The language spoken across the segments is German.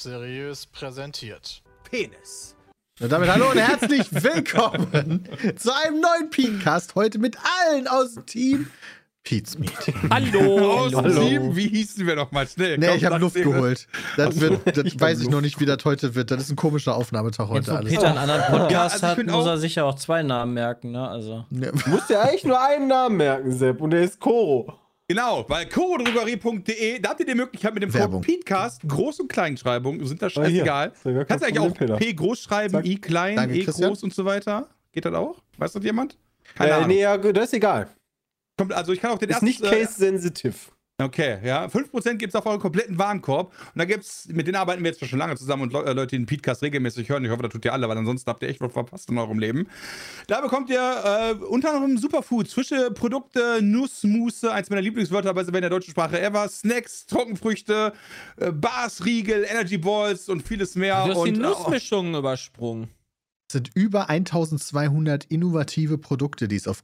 Seriös präsentiert. Penis. Und damit hallo und herzlich willkommen zu einem neuen Podcast. Heute mit allen aus dem Team Pete's Meat. Hallo. Aus Hallo. Team, wie hießen wir noch mal schnell? Nee, Komm, ich habe Luft geholt. Das, wird, das ich weiß ich noch nicht, wie das heute wird. Das ist ein komischer Aufnahmetag Jetzt, heute wo alles. Peter einen anderen Podcast Ja, also ich hat, muss er sich ja auch zwei Namen merken, ne? Also. Ja. Du musst dir eigentlich nur einen Namen merken, Sepp, und der ist Koro. Genau, weil chorodrogerie.de, da habt ihr die Möglichkeit mit dem Werbung. Code PETECAST, Groß- und Kleinschreibung, sind da Ah, scheißegal. Ja Kannst du eigentlich auch Peter. P groß schreiben, Zack. I klein, Danke, E Christian. groß und so weiter? Geht das auch? Weiß das jemand? Keine Äh, Ahnung. nee, ja, gut, das ist egal. Kommt, also ich kann auch den Ist ersten... nicht äh, case-sensitiv. Okay, ja. 5% gibt es auf euren kompletten Warenkorb. Und da gibt's, mit denen arbeiten wir jetzt schon lange zusammen und Le äh, Leute, die den Podcast regelmäßig hören. Ich hoffe, das tut ihr alle, weil ansonsten habt ihr echt was verpasst in eurem Leben. Da bekommt ihr äh, unter anderem Superfoods, frische Produkte, Nussmusse, eins meiner Lieblingswörter bei in der deutschen Sprache ever, Snacks, Trockenfrüchte, äh, Bars, Riegel, Energy Balls und vieles mehr. Du hast die und, Nussmischungen übersprungen. Es sind über 1200 innovative Produkte, die es auf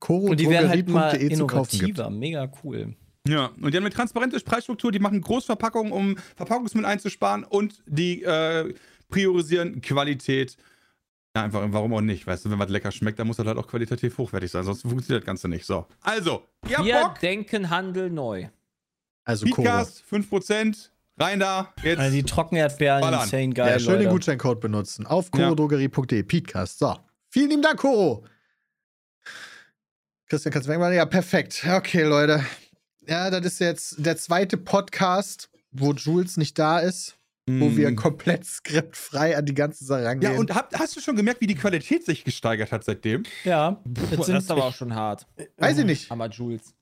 Chorodrogerie Und die werden halt mal zu kaufen gibt. innovativer, mega cool. Ja, und die haben eine transparente Preisstruktur, die machen Großverpackungen, um Verpackungsmüll einzusparen und die äh, priorisieren Qualität. Ja, einfach, warum auch nicht? Weißt du, wenn was lecker schmeckt, dann muss das halt auch qualitativ hochwertig sein, sonst funktioniert das Ganze nicht. So, also, ihr habt Wir Bock? denken Handel neu. Also. Podcast, 5%, rein da, jetzt. Also die Trockenerdbeeren, Ballern. insane geil, Ja, schön den. Gutscheincode benutzen. Auf Ja. chorodrogerie.de. Petecast. So. Vielen lieben Dank, Koro. Christian, kannst du wegmachen? Ja, perfekt. Okay, Leute. Ja, das ist jetzt der zweite Podcast, wo Jules nicht da ist, wo Mm. wir komplett skriptfrei an die ganze Sache rangehen. Ja, und hab, hast du schon gemerkt, wie die Qualität sich gesteigert hat seitdem? Ja, Puh, jetzt das sind ist aber auch schon hart. Weiß ich nicht. Hammer Jules.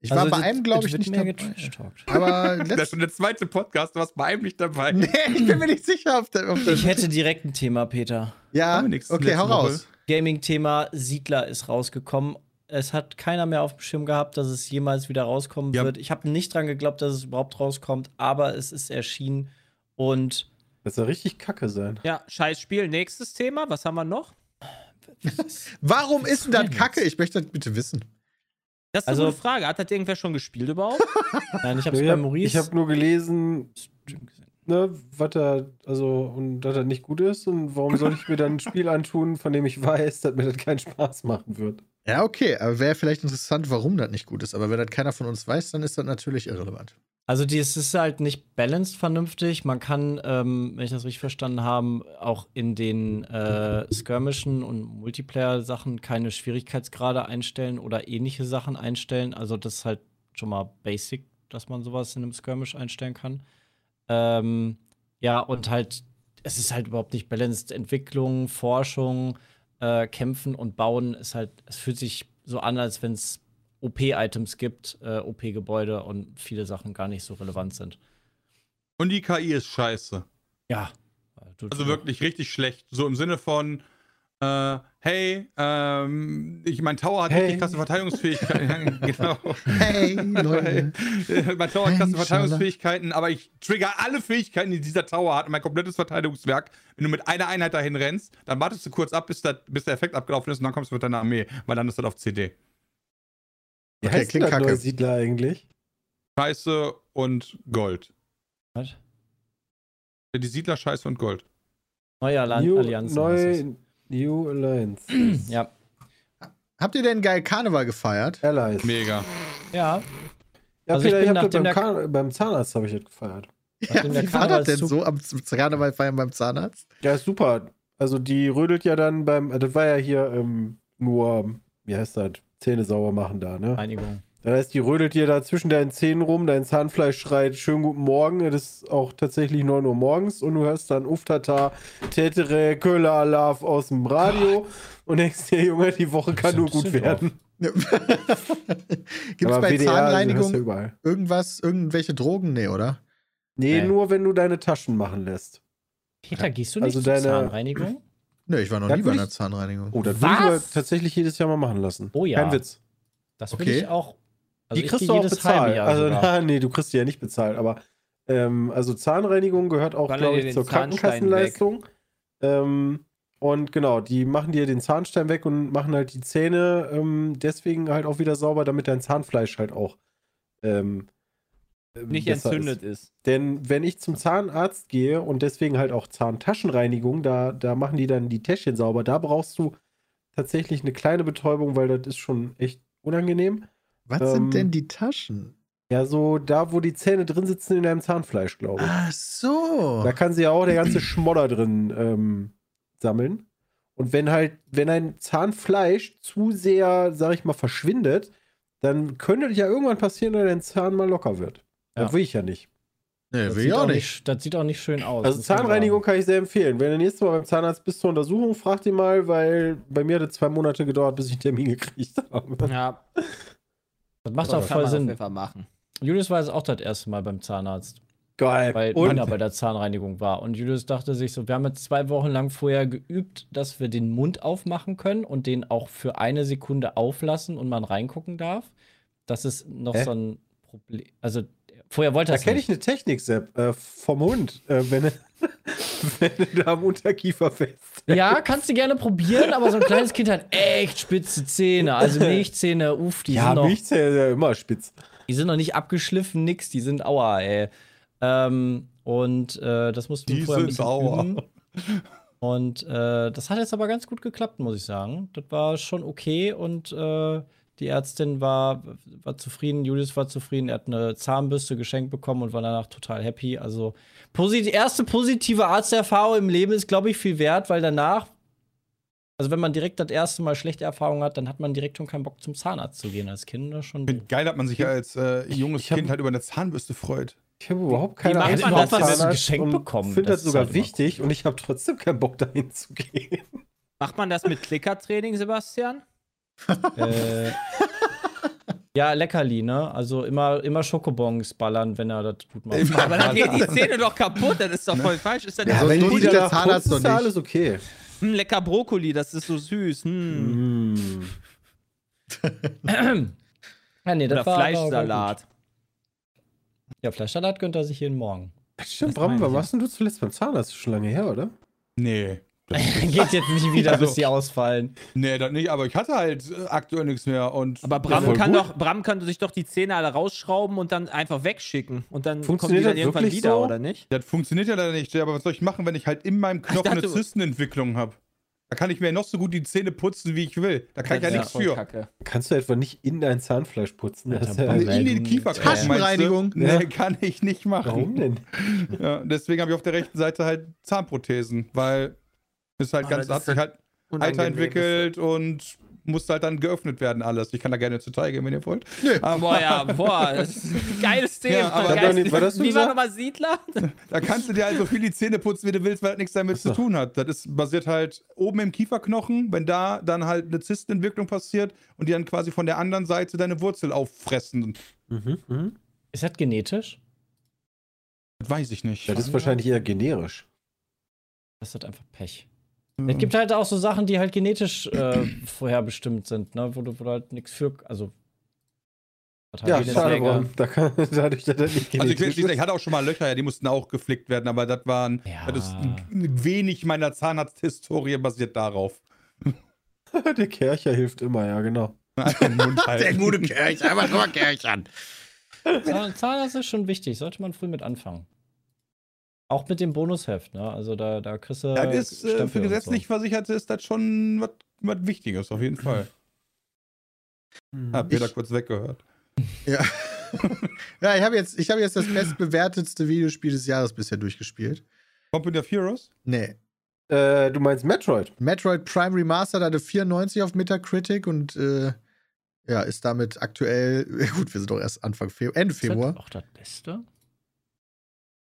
Ich war also bei das- einem, glaube ich, nicht mehr dabei. getrashtalkt. Aber Das ist schon der zweite Podcast, du warst bei einem nicht dabei. nee, ich bin mir nicht sicher, ob der. Der Ich hätte direkt ein Thema, Peter. ja, okay, hau raus. Gaming-Thema Siedler ist rausgekommen. Es hat keiner mehr auf dem Schirm gehabt, dass es jemals wieder rauskommen Ja. wird. Ich habe nicht dran geglaubt, dass es überhaupt rauskommt, aber es ist erschienen und Das soll richtig kacke sein. Ja, scheiß Spiel. Nächstes Thema. Was haben wir noch? Warum ist denn das Kacke? Ich möchte das bitte wissen. Das ist Also- eine Frage. Hat das irgendwer schon gespielt überhaupt? nein, ich habe es Ich bei habe Maurice hab nur gelesen, ne, was da, also, und dass das nicht gut ist und warum soll ich mir dann ein Spiel antun, von dem ich weiß, dass mir das keinen Spaß machen wird. Ja, okay, aber wäre vielleicht interessant, warum das nicht gut ist. Aber wenn das keiner von uns weiß, dann ist das natürlich irrelevant. Also es ist halt nicht balanced vernünftig. Man kann, ähm, wenn ich das richtig verstanden habe, auch in den äh, Skirmischen und Multiplayer-Sachen keine Schwierigkeitsgrade einstellen oder ähnliche Sachen einstellen. Also das ist halt schon mal basic, dass man sowas in einem Skirmish einstellen kann. Ähm, ja, und halt, es ist halt überhaupt nicht balanced. Entwicklung, Forschung, äh, Kämpfen und Bauen ist halt, es fühlt sich so an, als wenn es OP-Items gibt, äh, OP-Gebäude und viele Sachen gar nicht so relevant sind. Und die KI ist scheiße. Ja. Also wirklich richtig schlecht. So im Sinne von, äh, hey, ähm, ich, mein Tower hat Hey. richtig krasse Verteidigungsfähigkeiten. genau. Hey, Leute. mein Tower hat Hey, krasse Schala. Verteidigungsfähigkeiten, aber ich trigger alle Fähigkeiten, die dieser Tower hat, und mein komplettes Verteidigungswerk. Wenn du mit einer Einheit dahin rennst, dann wartest du kurz ab, bis der, bis der Effekt abgelaufen ist und dann kommst du mit deiner Armee, weil dann ist das auf CD. Wie Okay, heißt klingt denn das kacke. Siedler eigentlich? Scheiße und Gold. Was? Die Siedler Scheiße und Gold. Neue Alli New, Allianzen. heißt neu, New Alliance. Ja. Habt ihr denn geil Karneval gefeiert? Allies. Mega. Ja. Ja, Also ich Peter, ich, bin hab beim, Kar- beim Zahnarzt habe ich das gefeiert. Ja, wie war das denn so am Karneval feiern beim Zahnarzt? Ja, ist super. Also die rödelt ja dann beim, das war ja hier ähm, nur, wie heißt das, Zähne sauber machen da, ne? Einigung. Das heißt, die rödelt dir da zwischen deinen Zähnen rum, dein Zahnfleisch schreit schönen guten Morgen, das ist auch tatsächlich 9 Uhr morgens und du hörst dann Uftata, Tetere, Köhler, Alarv aus dem Radio und denkst dir, Junge, die Woche kann nur gut werden. Gibt es bei WDR, du Zahnreinigung ja überall. irgendwas, irgendwelche Drogen? Nee, oder? Nee, Nee. nur wenn du deine Taschen machen lässt. Peter, gehst du nicht Also zur deine- Zahnreinigung? Nee, ich war noch Ja, nie bei einer ich- Zahnreinigung. Oh, das würde ich tatsächlich jedes Jahr mal machen lassen. Oh ja. Kein Witz. Das Okay. ich auch. Also die kriegst du auch bezahlt. Also, sogar. na, nee, du kriegst die ja nicht bezahlt, aber ähm, also Zahnreinigung gehört auch, glaube ich, zur Krankenkassenleistung. Ähm, und genau, die machen dir den Zahnstein weg und machen halt die Zähne ähm, deswegen halt auch wieder sauber, damit dein Zahnfleisch halt auch ähm, nicht besser entzündet ist. ist. Denn wenn ich zum Zahnarzt gehe und deswegen halt auch Zahntaschenreinigung, da, da machen die dann die Täschchen sauber. Da brauchst du tatsächlich eine kleine Betäubung, weil das ist schon echt unangenehm. Was Ähm, sind denn die Taschen? Ja, so da, wo die Zähne drin sitzen in deinem Zahnfleisch, glaube ich. Ach so. Da kann sie ja auch der ganze Schmodder drin ähm, sammeln. Und wenn halt, wenn ein Zahnfleisch zu sehr, sag ich mal, verschwindet, dann könnte ja irgendwann passieren, dass dein Zahn mal locker wird. Das Ja. will ich ja nicht. Nee, Das will ich auch nicht, nicht. das sieht auch nicht schön aus. Also Zahnreinigung kann ich sehr empfehlen. Wenn du nächstes Mal beim Zahnarzt bist zur Untersuchung, frag ihn mal, weil bei mir hat es zwei Monate gedauert, bis ich einen Termin gekriegt habe. Ja, Das macht auch voll Sinn. Julius war jetzt auch das erste Mal beim Zahnarzt, Geil. weil Und bei der Zahnreinigung war. Und Julius dachte sich so, wir haben jetzt zwei Wochen lang vorher geübt, dass wir den Mund aufmachen können und den auch für eine Sekunde auflassen und man reingucken darf. Das ist noch Hä? so ein Problem. Also vorher wollte da er es kenne ich eine Technik, Sepp, äh, vom Hund. Äh, wenn, du- wenn du da am Unterkiefer fest. Ja, kannst du gerne probieren, aber so ein kleines Kind hat echt spitze Zähne. Also Milchzähne, uff, die ja, sind noch Milchzähne ist ja immer spitz. Die sind noch nicht abgeschliffen, nix, die sind aua, ey. Ähm, und äh, das mussten wir Die vorher ein sind bisschen aua. üben. Und äh, das hat jetzt aber ganz gut geklappt, muss ich sagen. Das war schon okay und äh, die Ärztin war, war zufrieden, Julius war zufrieden, er hat eine Zahnbürste geschenkt bekommen und war danach total happy. Also posit erste positive Arzterfahrung im Leben ist, glaube ich, viel wert, weil danach, also wenn man direkt das erste Mal schlechte Erfahrungen hat, dann hat man direkt schon keinen Bock zum Zahnarzt zu gehen als Kind. Das schon Ich finde geil, dass man sich ja als äh, junges Ich Kind halt über eine Zahnbürste freut. Ich habe überhaupt keine macht Angst man vor das, Zahnarzt ein Geschenk und bekommt? finde das Das sogar halt wichtig und ich habe trotzdem keinen Bock dahin zu gehen. Macht man das mit Klickertraining, Sebastian? Äh, ja, Leckerli, ne? Also immer, immer Schokobons ballern, wenn er das gut macht. Aber dann geht die Zähne doch kaputt, das ist doch voll falsch. Ist dann Ja, ja, wenn gut, der Zahnarzt doch ist nicht. alles okay. hm, lecker Brokkoli, das ist so süß. Hm. Mm. ja, nee, Oder das war Fleischsalat. Ja, Fleischsalat gönnt er sich jeden Morgen. Stimmt, Bram, ich, warst denn du zuletzt beim Zahnarzt? Schon lange her, oder? Nee. Geht jetzt nicht wieder, Also- bis die ausfallen. Nee, das nicht, aber ich hatte halt aktuell nichts mehr und. Aber Ja, Bram kann gut. doch, Bram kann sich doch die Zähne alle rausschrauben und dann einfach wegschicken. Und dann Funktioniert die dann das irgendwann wieder, so? oder nicht? Das funktioniert ja leider nicht. Aber was soll ich machen, wenn ich halt in meinem Knochen eine dachte- Zystenentwicklung habe? Da kann ich mir noch so gut die Zähne putzen, wie ich will. Da kann ich ja Das nichts für. Kacke. Kannst du etwa nicht in dein Zahnfleisch putzen? Das ja, Alter, In den Kieferknochen. Taschenreinigung. Ja. Nee, kann ich nicht machen. warum denn? Ja, deswegen habe ich auf der rechten Seite halt Zahnprothesen, weil halt Ah, ganz, das hat ist sich halt Unangenehm. weiterentwickelt und musste halt dann geöffnet werden alles. Ich kann da gerne ins Detail gehen, wenn ihr wollt. Aber Boah, ja, boah, das ist ein geiles Thema. Ja, aber- Geiles War das nicht- war das Wie war nochmal Siedler? da kannst du dir halt so viel die Zähne putzen, wie du willst, weil das nichts damit zu tun hat. Das ist basiert halt oben im Kieferknochen, wenn da dann halt eine Zystenentwicklung passiert und die dann quasi von der anderen Seite deine Wurzel auffressen. Mhm, mhm. Ist das genetisch? Das weiß ich nicht. Das ist wahrscheinlich eher generisch. Das ist halt einfach Pech. Es gibt halt auch so Sachen, die halt genetisch äh, vorherbestimmt sind, ne? Wo du, wo du halt nichts für. Also. halt Ja, schade, Bram. Da kann, dadurch, dass das nicht Also ich, schließlich, ich hatte auch schon mal Löcher, ja, die mussten auch geflickt werden, aber das waren, Ja. das wenig meiner Zahnarzthistorie basiert darauf. Der Kercher hilft immer, ja, genau. Den Mund halten. Kirch, einfach nur Kirchern. Zahn- Zahnarzt ist schon wichtig, sollte man früh mit anfangen. Auch mit dem Bonusheft, ne? Also da, da kriegst du. Das ist äh, für gesetzlich Versicherte ist das schon was Wichtiges, auf jeden Fall. Hab Peter Ich- kurz weggehört. Ja. ja, ich habe jetzt, ich hab jetzt das bestbewertetste Videospiel des Jahres bisher durchgespielt. Company of Heroes? Nee. Äh, du meinst Metroid? Metroid Prime Remastered hatte 94 auf Metacritic und äh, ja, ist damit aktuell, gut, wir sind doch erst Anfang Februar, Ende so. Ist Februar. das auch das Beste?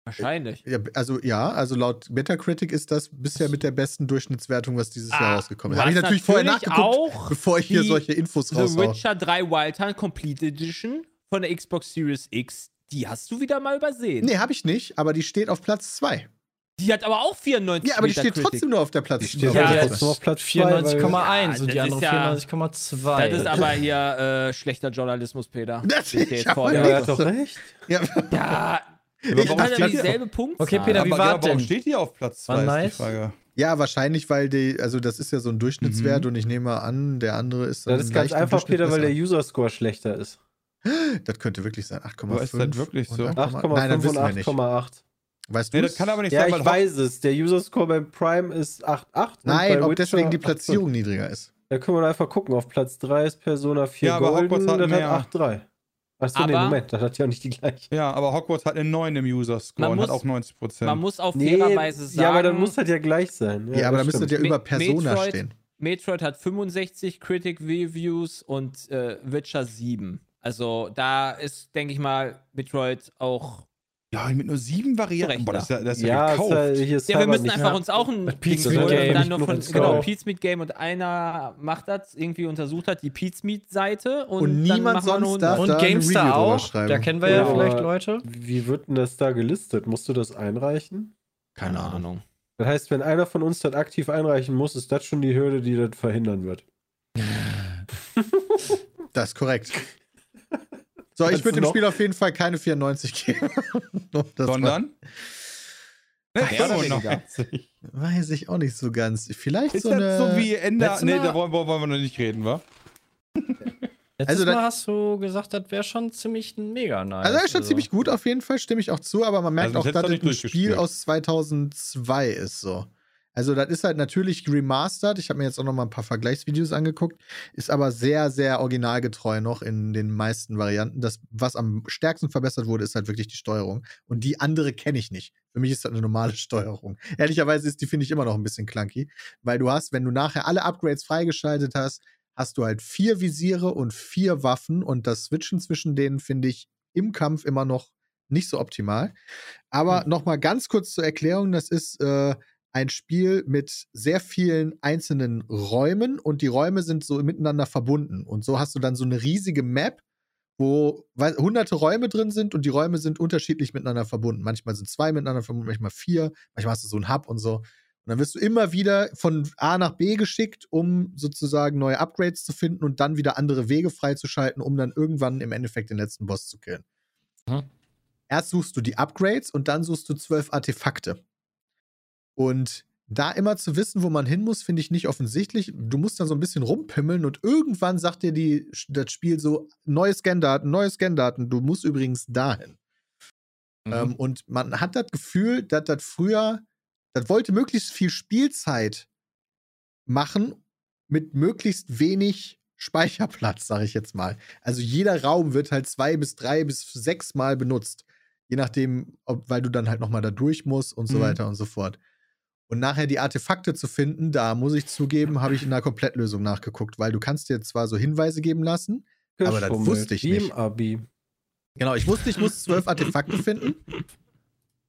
Wahrscheinlich. Ja, also ja, also laut Metacritic ist das bisher mit der besten Durchschnittswertung, was dieses Jahr rausgekommen ist. Habe ich natürlich vorher nachgeguckt, auch bevor ich hier solche Infos The raushaue. Witcher 3 Wild Hunt Complete Edition von der Xbox Series X, die hast du wieder mal übersehen. Nee, habe ich nicht, aber die steht auf Platz 2. Die hat aber auch 94 Ja, aber die steht Metacritic. trotzdem nur auf der Platz Die steht auf Ja, ja, trotzdem auf Platz 94,1 Ja, und die andere ist ja- 94,2. Das ist aber hier äh, schlechter Journalismus, Peter. Das hier ich jetzt vor Ja, doch recht. Ja, Ja, ich steht die- dieselbe Punktzahl. Okay, Peter, wie aber, war ja, warum denn? steht die auf Platz War 2? Ist nice? ja, wahrscheinlich, weil die, also das ist ja so ein Durchschnittswert und ich nehme mal an, der andere ist dann Das ist ganz einfach, Peter, weil der. User-Score schlechter ist. Das könnte wirklich sein. 8,5. Aber ist das wirklich so? 8,5. Nein, das 8,5 wissen und wir nicht. 8,8. Weißt du Nee, das kann aber nicht Ja, sein, ich weil weiß es. Der User Score beim Prime ist 8,8. und Nein, bei ob Witcher deswegen die 8,5. Platzierung niedriger ist. Da können wir einfach gucken. Auf Platz 3 ist Persona 4 Ja, aber Golden, Hogwarts hat das mehr. hat 8,3. Achso, nee, Aber- Moment, das hat ja auch nicht die gleiche. Ja, aber Hogwarts hat eine 9 im User-Score und hat auch 90 Prozent. Man muss auf Nee, fairerweise sagen, ja, aber dann muss das ja gleich sein. Ja, aber da müsste stimmt. ja über Persona Metroid- stehen. Metroid hat 65 Critic Reviews und äh, Witcher 7. Also da ist, denke ich mal, Metroid auch. Ja, mit nur sieben Varianten. Boah, das ist ja, das ist ja, Ja, gekauft. ist halt, hier ist Ja, wir müssen einfach Ja. uns auch ein holen, Game. dann nur von, genau, Meat Game und einer macht das, irgendwie untersucht hat, die Meat Seite und, Und niemand sonst darf da Und eine GameStar auch. schreiben. Da kennen wir ja Ja, vielleicht Leute. Wie wird denn das da gelistet? Musst du das einreichen? Keine Ahnung. Das heißt, wenn einer von uns das aktiv einreichen muss, ist das schon die Hürde, die das verhindern wird. Das ist korrekt. So, ich würde dem noch- Spiel auf jeden Fall keine 94 geben. Das Sondern? Ne, Ach, ja, 95. war- weiß ich auch nicht so ganz. Vielleicht Ist so das eine. so wie Ende. Nee, da wollen, wollen wir noch nicht reden, wa? Letztes Also da- Mal hast du gesagt, das wäre schon ziemlich mega nice. also, er ist schon ziemlich gut auf jeden Fall, stimme ich auch zu, aber man merkt Also, auch, das dass das ein Spiel aus 2002 ist so. Also, das ist halt natürlich remastered. Ich habe mir jetzt auch noch mal ein paar Vergleichsvideos angeguckt. Ist aber sehr, sehr originalgetreu noch in den meisten Varianten. Das, was am stärksten verbessert wurde, ist halt wirklich die Steuerung. Und die andere kenne ich nicht. Für mich ist das eine normale Steuerung. Ehrlicherweise ist die, finde ich, immer noch ein bisschen clunky. Weil du hast, wenn du nachher alle Upgrades freigeschaltet hast, hast du halt vier Visiere und vier Waffen. Und das Switchen zwischen denen finde ich im Kampf immer noch nicht so optimal. Aber noch mal ganz kurz zur Erklärung: Das ist äh, ein Spiel mit sehr vielen einzelnen Räumen und die Räume sind so miteinander verbunden. Und so hast du dann so eine riesige Map, wo hunderte Räume drin sind und die Räume sind unterschiedlich miteinander verbunden. Manchmal sind zwei miteinander verbunden, manchmal vier, manchmal hast du so einen Hub und so. Und dann wirst du immer wieder von A nach B geschickt, um sozusagen neue Upgrades zu finden und dann wieder andere Wege freizuschalten, um dann irgendwann im Endeffekt den letzten Boss zu killen. Mhm. Erst suchst du die Upgrades und dann suchst du zwölf Artefakte. Und da immer zu wissen, wo man hin muss, finde ich nicht offensichtlich. Du musst dann so ein bisschen rumpimmeln und irgendwann sagt dir die, das Spiel so: neue Scandaten, neue Scandaten, du musst übrigens dahin. Mhm. Ähm, und man hat das Gefühl, dass das früher, das wollte möglichst viel Spielzeit machen mit möglichst wenig Speicherplatz, sage ich jetzt mal. Also jeder Raum wird halt zwei bis drei bis sechs Mal benutzt. Je nachdem, ob, weil du dann halt nochmal da durch musst und so Mhm. weiter und so fort. Und nachher die Artefakte zu finden, da muss ich zugeben, habe ich in der Komplettlösung nachgeguckt, weil du kannst dir zwar so Hinweise geben lassen, Aber das wusste ich nicht. Abi. Genau, ich wusste, ich muss zwölf Artefakte finden.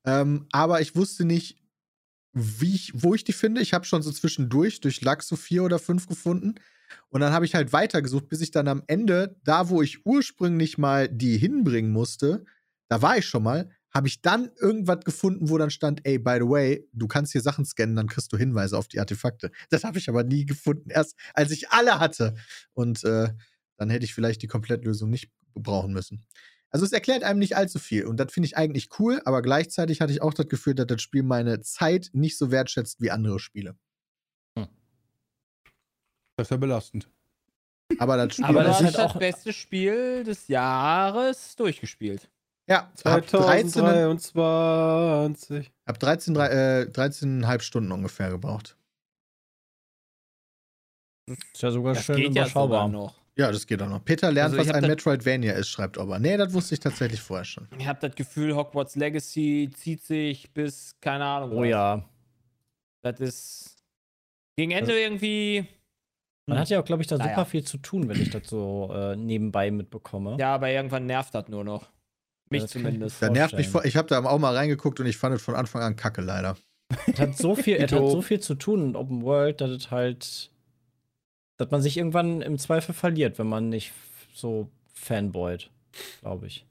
Ähm, aber ich wusste nicht, wie ich, wo ich die finde. Ich habe schon so zwischendurch durch Lack so vier oder fünf gefunden. Und dann habe ich halt weitergesucht, bis ich dann am Ende, da wo ich ursprünglich mal die hinbringen musste, da war ich schon mal, habe ich dann irgendwas gefunden, wo dann stand, ey, by the way, du kannst hier Sachen scannen, dann kriegst du Hinweise auf die Artefakte. Das habe ich aber nie gefunden, erst als ich alle hatte. Und äh, dann hätte ich vielleicht die Komplettlösung nicht brauchen müssen. Also es erklärt einem nicht allzu viel und das finde ich eigentlich cool, aber gleichzeitig hatte ich auch das Gefühl, dass das Spiel meine Zeit nicht so wertschätzt wie andere Spiele. Das ist ja belastend. Aber das Spiel Aber das das halt das auch- beste Spiel des Jahres durchgespielt. Ja, hab 13, 2023. hab 13, drei- äh, 13,5 Stunden ungefähr gebraucht. Ist ja sogar Das schön geht ja sogar überschaubar. noch. Ja, das geht auch noch. Peter lernt, Also ich was ein Metroidvania ist, schreibt Ober. Nee, das wusste ich tatsächlich vorher schon. Ich habe das Gefühl, Hogwarts Legacy zieht sich bis, keine Ahnung. Oh was. ja. Das ist gegen Ende irgendwie. Man hat ja auch, glaube ich, da Naja. super viel zu tun, wenn ich das so äh, nebenbei mitbekomme. Ja, aber irgendwann nervt das nur noch. Mich ich zumindest. Da nervt mich vor. Ich habe da auch mal reingeguckt und ich fand es von Anfang an kacke, leider. Es hat so viel, es hat so viel zu tun in Open World, dass es halt, dass man sich irgendwann im Zweifel verliert, wenn man nicht so fanboyt, glaube ich.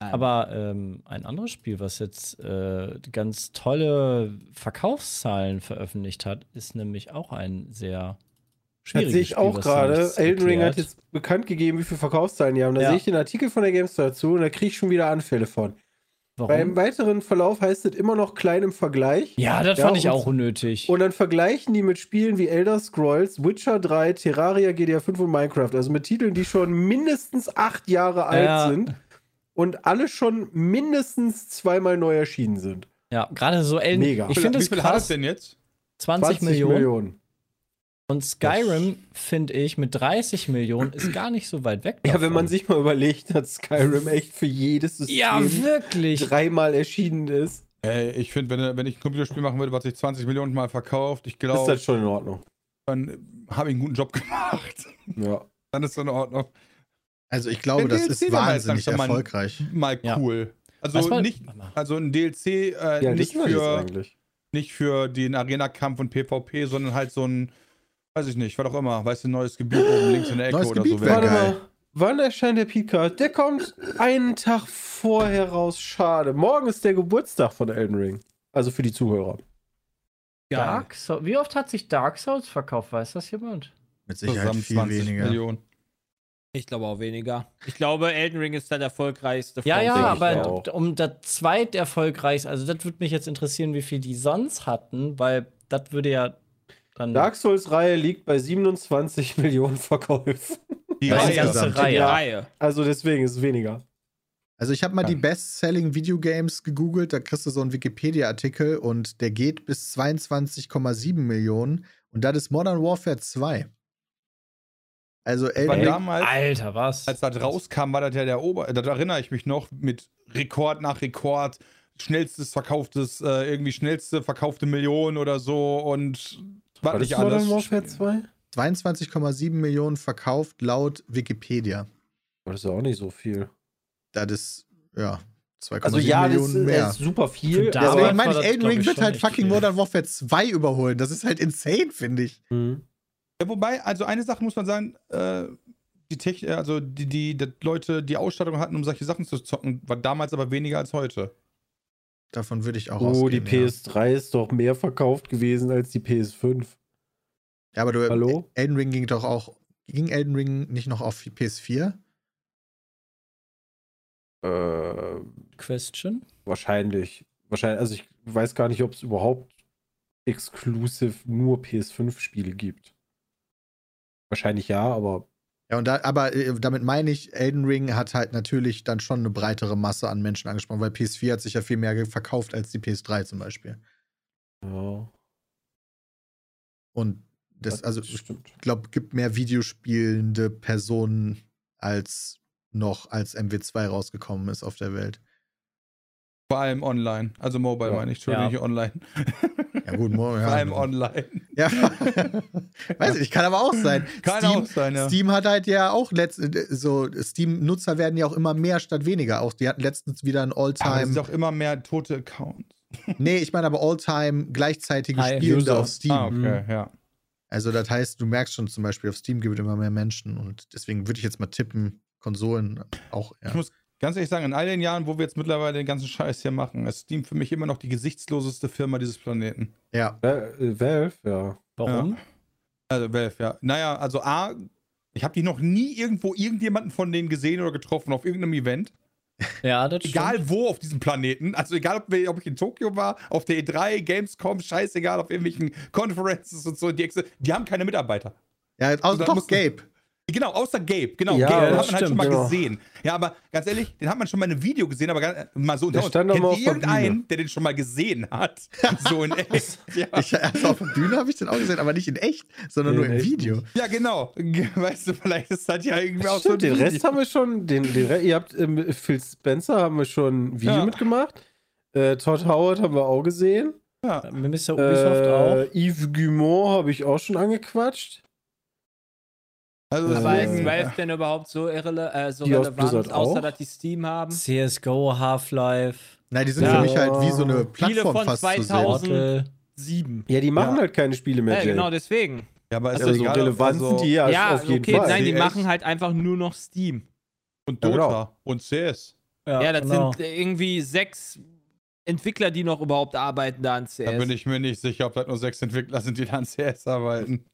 Nein. Aber ähm, ein anderes Spiel, was jetzt äh, ganz tolle Verkaufszahlen veröffentlicht hat, ist nämlich auch ein sehr Das schwieriges sehe ich Spiel, auch gerade. Elden Ring hat jetzt bekannt gegeben, wie viele Verkaufszahlen die haben. Da Ja. sehe ich den Artikel von der GameStar dazu und da kriege ich schon wieder Anfälle von. Beim Warum? weiteren Verlauf heißt es immer noch klein im Vergleich. Ja, das Ja, fand ich auch unnötig. Und dann vergleichen die mit Spielen wie Elder Scrolls, Witcher 3, Terraria, GTA 5 und Minecraft. Also mit Titeln, die schon mindestens acht Jahre alt Ja. sind und alle schon mindestens zweimal neu erschienen sind. ja, gerade so Elden. Mega. Ich finde Wie es viel hat krass. es denn jetzt? 20, Millionen. Und Skyrim, finde ich, mit 30 Millionen ist gar nicht so weit weg. Ja, davon. wenn man sich mal überlegt, dass Skyrim echt für jedes System Ja, wirklich. dreimal erschienen ist, Ey, ich finde, wenn, wenn ich ein Computerspiel machen würde, was sich 20 Millionen Mal verkauft, ich ist glaube, das schon in Ordnung. dann habe ich einen guten Job gemacht. Ja. Dann ist das in Ordnung. Also ich glaube, das DLC ist jetzt wahnsinnig mal- erfolgreich. Mal Ja. cool. Also Was war- nicht, also ein DLC äh, Ja, nicht, für, nicht für den Arena-Kampf und PvP, sondern halt so ein, weiß ich nicht, was auch immer, weißt du, ein neues Gebiet oben links in der Ecke Neues oder Gebiet so. wäre Warte geil. mal, wann erscheint der Picard? Der kommt einen Tag vorher raus. Schade. Morgen ist der Geburtstag von Elden Ring. Also für die Zuhörer. Dark Souls. Wie oft hat sich Dark Souls verkauft? Weiß das jemand? Mit Sicherheit Zusammen viel 20 weniger. Millionen. Ich glaube auch weniger. Ich glaube, Elden Ring ist der erfolgreichste. Ja, von ja, aber auch. um das zweiterfolgreichste, also das würde mich jetzt interessieren, wie viel die sonst hatten, weil das würde ja dann. Dark Souls-Reihe liegt bei 27 Millionen Verkäufen. Die ganze. Reihe. Reihe. Also deswegen ist es weniger. Also ich habe mal Ja. die Best-Selling Videogames gegoogelt, da kriegst du so einen Wikipedia-Artikel und der geht bis 22,7 Millionen und das ist Modern Warfare 2. Also Elden Ring, damals, Alter, was? als das rauskam, war das ja der Ober. Da erinnere ich mich noch mit Rekord nach Rekord, schnellstes verkauftes, äh, irgendwie schnellste verkaufte Million oder so und war nicht alles. Modern Warfare 2? 22,7 Millionen verkauft laut Wikipedia. Das ist ja auch nicht so viel. Das ist, ja, 2,7 Also ja, das Millionen ist, mehr. ist super viel. Für damals aber- Deswegen meine war ich, Elden Ring wird halt fucking viel. Modern Warfare 2 überholen. Das ist halt insane, finde ich. Mhm. Ja, wobei, also eine Sache muss man sagen, äh, die Technik, also die, die, die Leute, die Ausstattung hatten, um solche Sachen zu zocken, war damals aber weniger als heute. Davon würde ich auch Oh, die ausgehen, ja. PS3 ist doch mehr verkauft gewesen als die PS5. Ja, aber du, Hallo? Elden Ring ging doch auch, ging Elden Ring nicht noch auf PS4? Äh, Question? wahrscheinlich. Wahrscheinlich, also ich weiß gar nicht, ob es überhaupt exclusive nur PS5-Spiele gibt. Wahrscheinlich ja, aber Ja, und da, aber äh, damit meine ich, Elden Ring hat halt natürlich dann schon eine breitere Masse an Menschen angesprochen, weil PS4 hat sich ja viel mehr verkauft als die PS3 zum Beispiel. ja. Und das, also ich stimmt. glaube, gibt mehr Videospielende Personen als noch als MW2 rausgekommen ist auf der Welt. Vor allem online. Also mobile Ja. meine ich, Entschuldigung, Ja. nicht online. Ja, gut, mo- ja. Vor allem online. Ja, weiß ich, kann aber auch sein. Kann Steam, auch sein, ja. Steam hat halt ja auch letzt, so Steam-Nutzer werden ja auch immer mehr statt weniger. Auch die hatten letztens wieder ein Aber es sind All-Time. auch immer mehr tote Accounts. Nee, ich meine aber All-Time gleichzeitige Hi, Spielende User. auf Steam. Ah, okay, ja. Also das heißt, du merkst schon zum Beispiel, auf Steam gibt es immer mehr Menschen und deswegen würde ich jetzt mal tippen, Konsolen auch, ja. Ich muss ganz ehrlich sagen, in all den Jahren, wo wir jetzt mittlerweile den ganzen Scheiß hier machen, ist Steam für mich immer noch die gesichtsloseste Firma dieses Planeten. Ja, äh, Valve, ja. Warum? Also Valve, ja. Naja, also A, ich habe die noch nie irgendwo irgendjemanden von denen gesehen oder getroffen auf irgendeinem Event. Ja, das Egal stimmt. wo auf diesem Planeten. Also egal, ob, wir- ob ich in Tokio war, auf der E3, Gamescom, scheißegal, auf irgendwelchen Conferences und so. Die, die haben keine Mitarbeiter. ja also doch, Gabe. Genau, außer Gabe. Genau, Ja, Gabe, den hat man halt schon mal genau. gesehen. Ja, aber ganz ehrlich, den hat man schon mal in einem Video gesehen, aber ganz, mal so unter Der stand Kennt auf der irgendeinen, Bühne. der den schon mal gesehen hat? So in echt. Ja, Ich, also auf der Bühne habe ich den auch gesehen, aber nicht in echt, sondern Nee, nur im Video. ja genau. Weißt du, vielleicht ist das ja irgendwie auch so Stimmt, ein den Rest haben wir schon, den, den Re ihr habt ähm, Phil Spencer haben wir schon ein Video Ja. mitgemacht. Äh, Todd Howard haben wir auch gesehen. Ja. Mr. Ubisoft auch. Äh, Yves Guillemot habe ich auch schon angequatscht. Also Aber ist Valve denn überhaupt so, irrele äh, so Die relevant, Blizzard außer auch? dass die Steam haben? CSGO, Half-Life, Nein, die sind Ja. für mich halt wie so eine Plattform von fast zu sehen. 2000. Portal. Sieben. Ja, die machen Ja. halt keine Spiele mehr. Ja, genau deswegen. ja, aber ist Also ja so relevant also, sind die ja, ja, auf jeden okay, Fall. nein, die machen halt einfach nur noch Steam. Und Ja, Dota genau. und CS. Ja, das genau. sind irgendwie sechs Entwickler, die noch überhaupt arbeiten da an CS. Da bin ich mir nicht sicher, ob das nur sechs Entwickler sind, die da an CS arbeiten.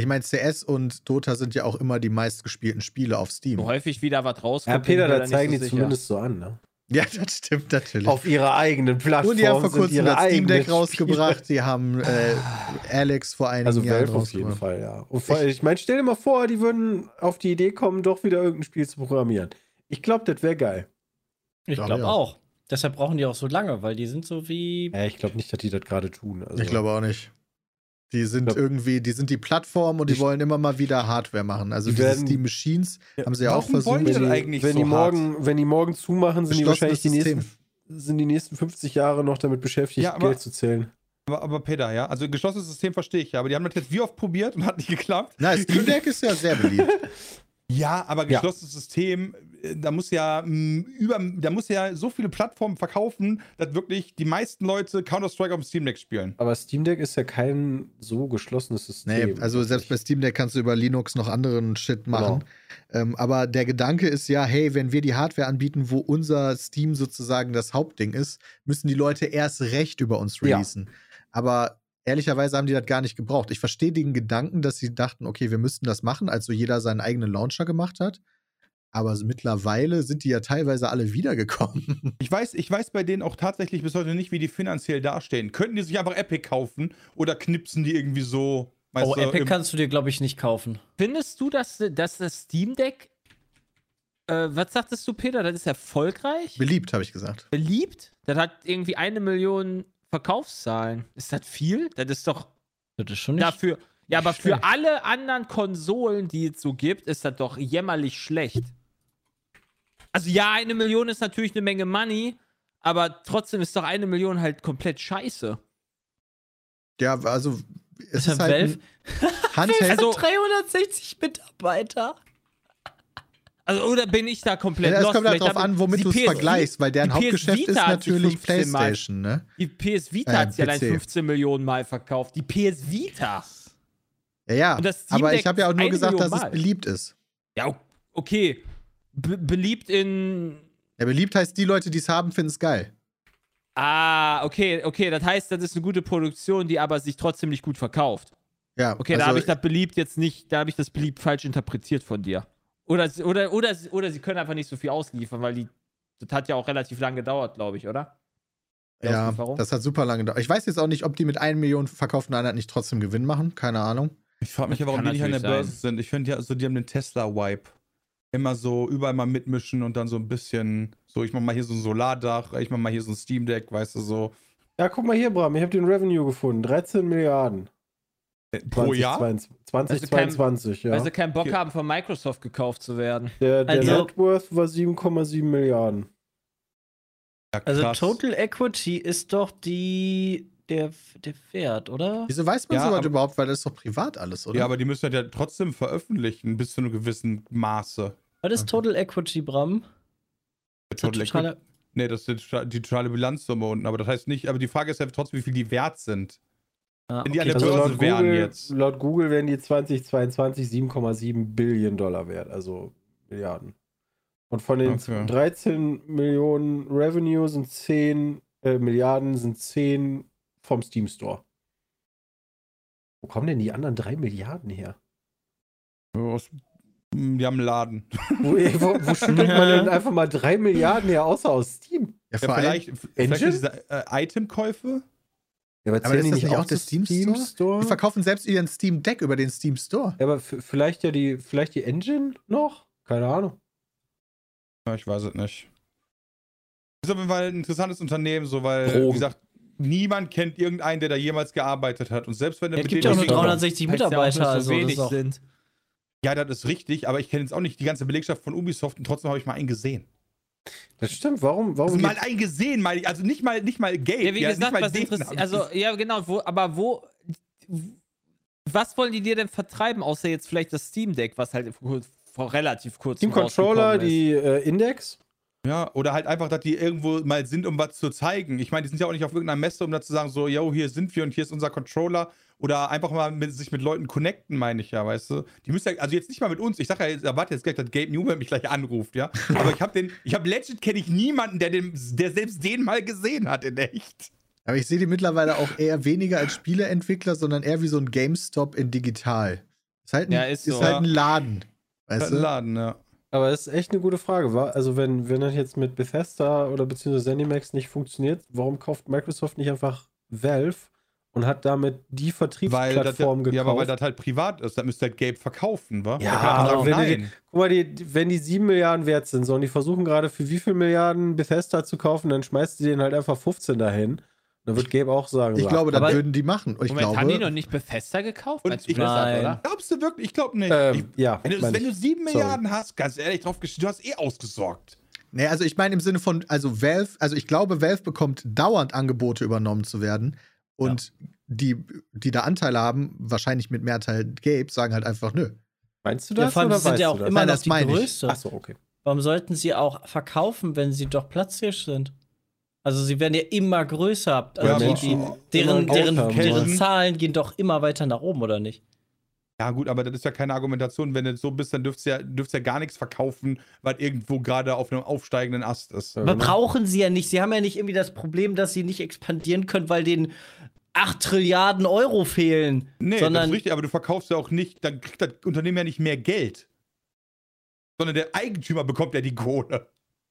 Ich meine, CS und Dota sind ja auch immer die meistgespielten Spiele auf Steam. so häufig wieder was rauskommt. Ja, Peter, da zeigen so die sicher. zumindest so an, ne? Ja, das stimmt natürlich. Auf ihrer eigenen Plattform. Und die haben vor sind kurzem ihre das Steam eigenen Deck Spiele. rausgebracht. Die haben äh, Alex vor einigen Also Jahren Valve auf jeden. Fall, ja. Und vor, ich meine, stell dir mal vor, die würden auf die Idee kommen, doch wieder irgendein Spiel zu programmieren. Ich glaube, das wäre geil. Ich Glaub glaube ich auch. Deshalb brauchen die auch so lange, weil die sind so wie. Ja, ich glaube nicht, dass die das gerade tun. Also, Ich glaube auch nicht. Die sind glaub- irgendwie, die sind die Plattform und die Die- wollen immer mal wieder Hardware machen. Also Die werden- Steam Machines Ja. haben sie ja auch Warum wollen versucht. die wenn denn die, eigentlich wenn so die hart? morgen, wenn die morgen zumachen, sind die wahrscheinlich die nächsten, sind die nächsten 50 Jahre noch damit beschäftigt, Ja, aber- Geld zu zählen. Aber, aber Peter, ja, also geschlossenes System verstehe ich ja, aber die haben das jetzt wie oft probiert und hat nicht geklappt. Na, Steam Deck ist ja sehr beliebt. Ja, aber Ja. geschlossenes System, äh, da muss ja mh, über, da muss ja so viele Plattformen verkaufen, dass wirklich die meisten Leute Counter-Strike auf dem Steam Deck spielen. Aber Steam Deck ist ja kein so geschlossenes System. Nee, also selbst bei Steam Deck kannst du über Linux noch anderen Shit machen. Genau. Ähm, aber der Gedanke ist ja, hey, wenn wir die Hardware anbieten, wo unser Steam sozusagen das Hauptding ist, müssen die Leute erst recht über uns Ja. releasen. Aber ehrlicherweise haben die das gar nicht gebraucht. Ich verstehe den Gedanken, dass sie dachten, okay, wir müssten das machen, als so jeder seinen eigenen Launcher gemacht hat. Aber mittlerweile sind die ja teilweise alle wiedergekommen. Ich weiß, ich weiß bei denen auch tatsächlich bis heute nicht, wie die finanziell dastehen. Könnten die sich einfach Epic kaufen oder knipsen die irgendwie so? Oh, du, Epic kannst du dir, glaube ich, nicht kaufen. Findest du, dass, dass das Steam Deck, äh, was sagtest du, Peter, das ist erfolgreich? Beliebt, habe ich gesagt. beliebt? Das hat irgendwie eine Million Verkaufszahlen. Ist das viel? Das ist doch Das ist schon nicht. dafür. Ja, aber für alle anderen Konsolen, die es so gibt, ist das doch jämmerlich schlecht. Also ja, eine Million ist natürlich eine Menge Money, aber trotzdem ist doch eine Million halt komplett scheiße. Ja, also es ist halt Handheld. Also- 360 Mitarbeiter. Also, oder bin ich da komplett ja, es lost? kommt halt hab- an, womit du es PS vergleichst, weil deren Hauptgeschäft Vita ist natürlich 15 Mal PlayStation, ne? Die PS Vita Äh, hat sich allein PC. 15 Millionen Mal verkauft. Die PS Vita. Ja, ja. Aber ich habe ja auch nur gesagt, dass Million es Mal. beliebt ist. Ja, okay. Be beliebt in. Ja, beliebt heißt, die Leute, die es haben, finden es geil. Ah, okay, okay. Das heißt, das ist eine gute Produktion, die aber sich trotzdem nicht gut verkauft. Ja, Okay, da also, habe ich das beliebt jetzt nicht, da habe ich das beliebt falsch interpretiert von dir. Oder, sie- oder, oder, oder sie können einfach nicht so viel ausliefern, weil die. Das hat ja auch relativ lang gedauert, glaube ich, oder? Ja, das hat super lange gedauert. Ich weiß jetzt auch nicht, ob die mit 1 Million verkauften Einheiten nicht trotzdem Gewinn machen. Keine Ahnung. Ich frage mich ja, warum die nicht an der Börse sind. Ich finde ja, so, die haben den Tesla-Wipe. Immer so überall mal mitmischen und dann so ein bisschen, so, ich mach mal hier so ein Solardach, ich mach mal hier so ein Steam Deck, weißt du, so. Ja, guck mal hier, Bram, ich habe den Revenue gefunden. 13 Milliarden. Äh, Pro Jahr? 2022, Also kein- 2022, ja. Weil sie keinen Bock Hier. haben, von Microsoft gekauft zu werden. der der Also- Net Worth war 7,7 Milliarden. Ja, Also. Total Equity ist doch die der, der Wert, oder? Wieso weiß man Ja, sowas überhaupt? Weil das ist doch privat alles, oder? Ja, aber die müssen das ja trotzdem veröffentlichen, bis zu einem gewissen Maße. Was ist Total Equity, Bram? Total Equity- Nee, das ist die tota- totale Bilanzsumme unten, aber das heißt nicht, aber die Frage ist ja trotzdem, wie viel die wert sind. Ah, Wenn die an der Börse Also laut wären Google, jetzt. laut Google wären die 2022 7,7 Billionen Dollar wert, also Milliarden. Und von den Okay. 13 Millionen Revenue sind 10 äh, Milliarden sind 10 vom Steam Store. Wo kommen denn die anderen 3 Milliarden her? Aus- Die haben einen Laden. Wo, wo, wo schüttelt man denn einfach mal 3 Milliarden her, außer aus Steam? Ja, Ja, vielleicht, vielleicht Engine? diese äh, Itemkäufe? Ja, Aber zählen ist die das nicht auch der Steam Store? Die verkaufen selbst ihren Steam Deck über den Steam Store. Ja, aber vielleicht ja die, vielleicht die Engine noch? Keine Ahnung. Ja, ich weiß es nicht. Ist auf jeden Fall ein interessantes Unternehmen, so weil, Drogen. wie gesagt, niemand kennt irgendeinen, der da jemals gearbeitet hat. Und selbst wenn er Ja, es mit gibt ja auch nur nicht- 360 Weil's ja auch Mitarbeiter, nur so also das wenig sind. Ja, das ist richtig, aber ich kenne jetzt auch nicht die ganze Belegschaft von Ubisoft und trotzdem habe ich mal einen gesehen. Das stimmt. Warum? Warum Also mal einen gesehen, mal, also nicht mal, nicht mal Geld. Ja, wie ja, gesagt, nicht mal was interessiert. Also, ja, genau, wo, aber wo. Was wollen die dir denn vertreiben, außer jetzt vielleicht das Steam Deck, was halt vor, relativ kurzem Steam Controller, die äh, Index? Ja, oder halt einfach, dass die irgendwo mal sind, um was zu zeigen. Ich meine, die sind ja auch nicht auf irgendeiner Messe, um da zu sagen, so, yo, hier sind wir und hier ist unser Controller. Oder einfach mal mit, sich mit Leuten connecten, meine ich ja, weißt du. Die müssen ja, also jetzt nicht mal mit uns. Ich sag ja, jetzt, erwarte jetzt gleich, dass Gabe Newman mich gleich anruft, ja. Aber ich habe den, ich habe legit kenne ich niemanden, der, den, der selbst den mal gesehen hat in echt. Aber ich sehe die mittlerweile auch eher weniger als Spieleentwickler, sondern eher wie so ein GameStop in digital. Ist halt ein, Ja, ist so. halt ein Laden. Weißt Ein du? Laden, ja. Aber es ist echt eine gute Frage. wa? Also, wenn, wenn das jetzt mit Bethesda oder beziehungsweise ZeniMax nicht funktioniert, warum kauft Microsoft nicht einfach Valve und hat damit die Vertriebsplattform gekauft? ja, aber weil das halt privat ist, dann müsste halt Gabe verkaufen, wa? Ja, aber wenn die- nein. Guck mal, die, wenn die 7 Milliarden wert sind, so, und die versuchen gerade für wie viel Milliarden Bethesda zu kaufen, dann schmeißt die den halt einfach 15 dahin. Dann wird Gabe auch sagen, Ich glaube, Aber- würden die machen. Und ich Moment, glaube, haben die noch nicht Bethesda gekauft? Und ich- Nein. oder? Glaubst du wirklich? Ich glaube nicht. ähm, ich, ja, wenn, du, wenn du sieben Sorry. Milliarden hast, ganz ehrlich drauf du hast eh ausgesorgt. Nee, also ich meine im Sinne von, also Valve, also ich glaube, Valve bekommt dauernd Angebote übernommen zu werden. Und die, die da Anteile haben, wahrscheinlich mit Mehrteil Gabe, sagen halt einfach, nö. Meinst du Ja, das? vor allem, oder sind ja du auch das? immer Nein, noch das die größte. Achso, okay. Warum sollten sie auch verkaufen, wenn sie doch platzhirsch sind? Also sie werden ja immer größer. Also Ja, die, die, deren, deren, deren wollen. Zahlen gehen doch immer weiter nach oben, oder nicht? Ja, gut, aber das ist ja keine Argumentation. Wenn du so bist, dann dürftest du ja, dürftest ja gar nichts verkaufen, was irgendwo gerade auf einem aufsteigenden Ast ist. Aber genau. brauchen sie ja nicht. Sie haben ja nicht irgendwie das Problem, dass sie nicht expandieren können, weil denen 8 Trilliarden Euro fehlen. Nee, das sondern ist richtig, aber du verkaufst ja auch nicht, dann kriegt das Unternehmen ja nicht mehr Geld. Sondern der Eigentümer bekommt ja die Kohle.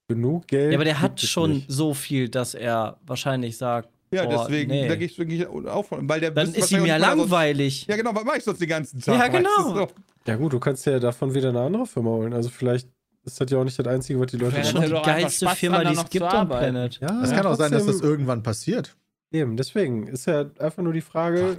Genug Geld. Ja, aber der hat schon nicht. so viel, dass er wahrscheinlich sagt, Ja, boah, deswegen, nee. da gehe ich wirklich auch von. Weil der dann ist ihm ja langweilig. Sonst, ja, genau, was mache ich sonst den ganzen Tag? Ja, genau. so? Ja, gut, du kannst ja davon wieder eine andere Firma holen. Also, vielleicht ist das ja auch nicht das Einzige, was die Leute Ja, Das ist die geilste Firma, die es gibt zu am arbeiten. Planet. Ja, Es kann auch sein, dass das irgendwann passiert. Eben, deswegen ist ja einfach nur die Frage,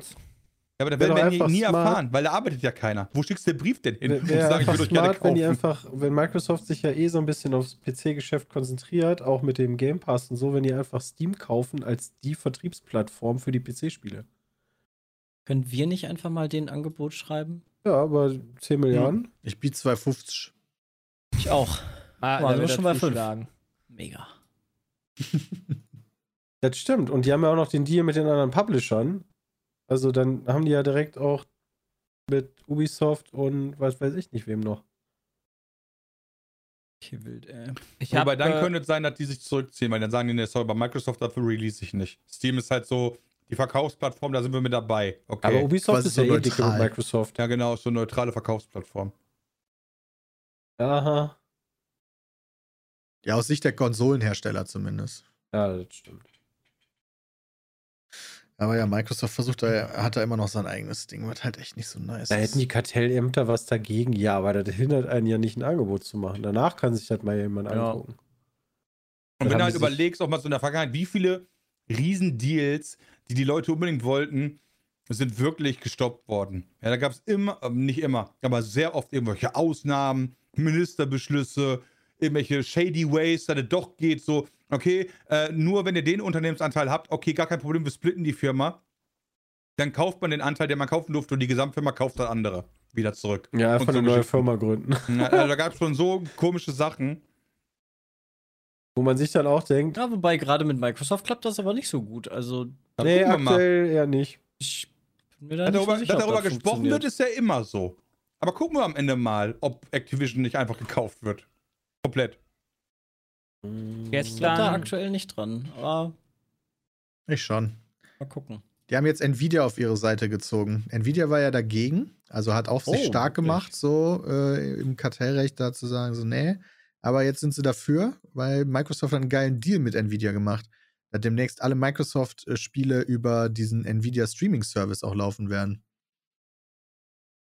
Ja, aber da werden wir nie, nie smart. erfahren, weil da arbeitet ja keiner. Wo schickst du den Brief denn hin? wär sagen, ich würde euch gerne smart, wenn die kaufen. einfach, wenn Microsoft sich ja eh so ein bisschen aufs PC-Geschäft konzentriert, auch mit dem Game Pass und so, wenn die einfach Steam kaufen als die Vertriebsplattform für die PC-Spiele. Können wir nicht einfach mal den Angebot schreiben? Ja, aber 10 Milliarden. Ich biete 2,50. Ich auch. Ah, Boah, wir schon bei fünf. zuschlagen. Mega. Das stimmt. Und die haben ja auch noch den Deal mit den anderen Publishern. Also dann haben die ja direkt auch mit Ubisoft und was weiß ich nicht wem noch. Okay, wild, ey. Ich Wobei hab, dann äh, könnte es sein, dass die sich zurückziehen, weil dann sagen die, nee, sorry, bei Microsoft dafür release ich nicht. Steam ist halt so die Verkaufsplattform, da sind wir mit dabei. Okay. Aber Ubisoft Quasi ist ja so eh dicke mit neutral. Microsoft. ja, genau, so eine neutrale Verkaufsplattform. Aha. Ja, aus Sicht der Konsolenhersteller zumindest. Ja, das stimmt. Aber ja, Microsoft versucht da, hat da immer noch sein eigenes Ding, was halt echt nicht so nice Da ist. hätten die Kartellämter was dagegen, ja, aber das hindert einen ja nicht, ein Angebot zu machen. Danach kann sich das mal jemand Ja. angucken. Und Dann wenn du halt überlegst, auch mal so in der Vergangenheit, wie viele Riesendeals, die die Leute unbedingt wollten, sind wirklich gestoppt worden. Ja, da gab es immer, ähm, nicht immer, aber sehr oft irgendwelche Ausnahmen, Ministerbeschlüsse, irgendwelche shady ways, dass es doch geht, so, okay, äh, nur wenn ihr den Unternehmensanteil habt, okay, gar kein Problem, wir splitten die Firma. Dann kauft man den Anteil, den man kaufen durfte, und die Gesamtfirma kauft das andere wieder zurück. Ja, einfach so eine neue. Firma gründen. Ja, also da gab es schon so komische Sachen. Wo man sich dann auch denkt, Ja, wobei gerade mit Microsoft klappt das aber nicht so gut. Also, Da nee, aktuell eher nicht. ich bin mir da so darüber, sicher, dass darüber das gesprochen wird, ist ja immer so. Aber gucken wir am Ende mal, ob Activision nicht einfach gekauft wird. Komplett. Ich Gestern- glaube da aktuell nicht dran. Aber Ich schon. mal gucken. Die haben jetzt Nvidia auf ihre Seite gezogen. Nvidia war ja dagegen, also hat auch sich Oh, stark wirklich? gemacht, so äh, im Kartellrecht da zu sagen, so, nee. Aber jetzt sind sie dafür, weil Microsoft hat einen geilen Deal mit Nvidia gemacht. Dass demnächst alle Microsoft-Spiele über diesen Nvidia Streaming-Service auch laufen werden.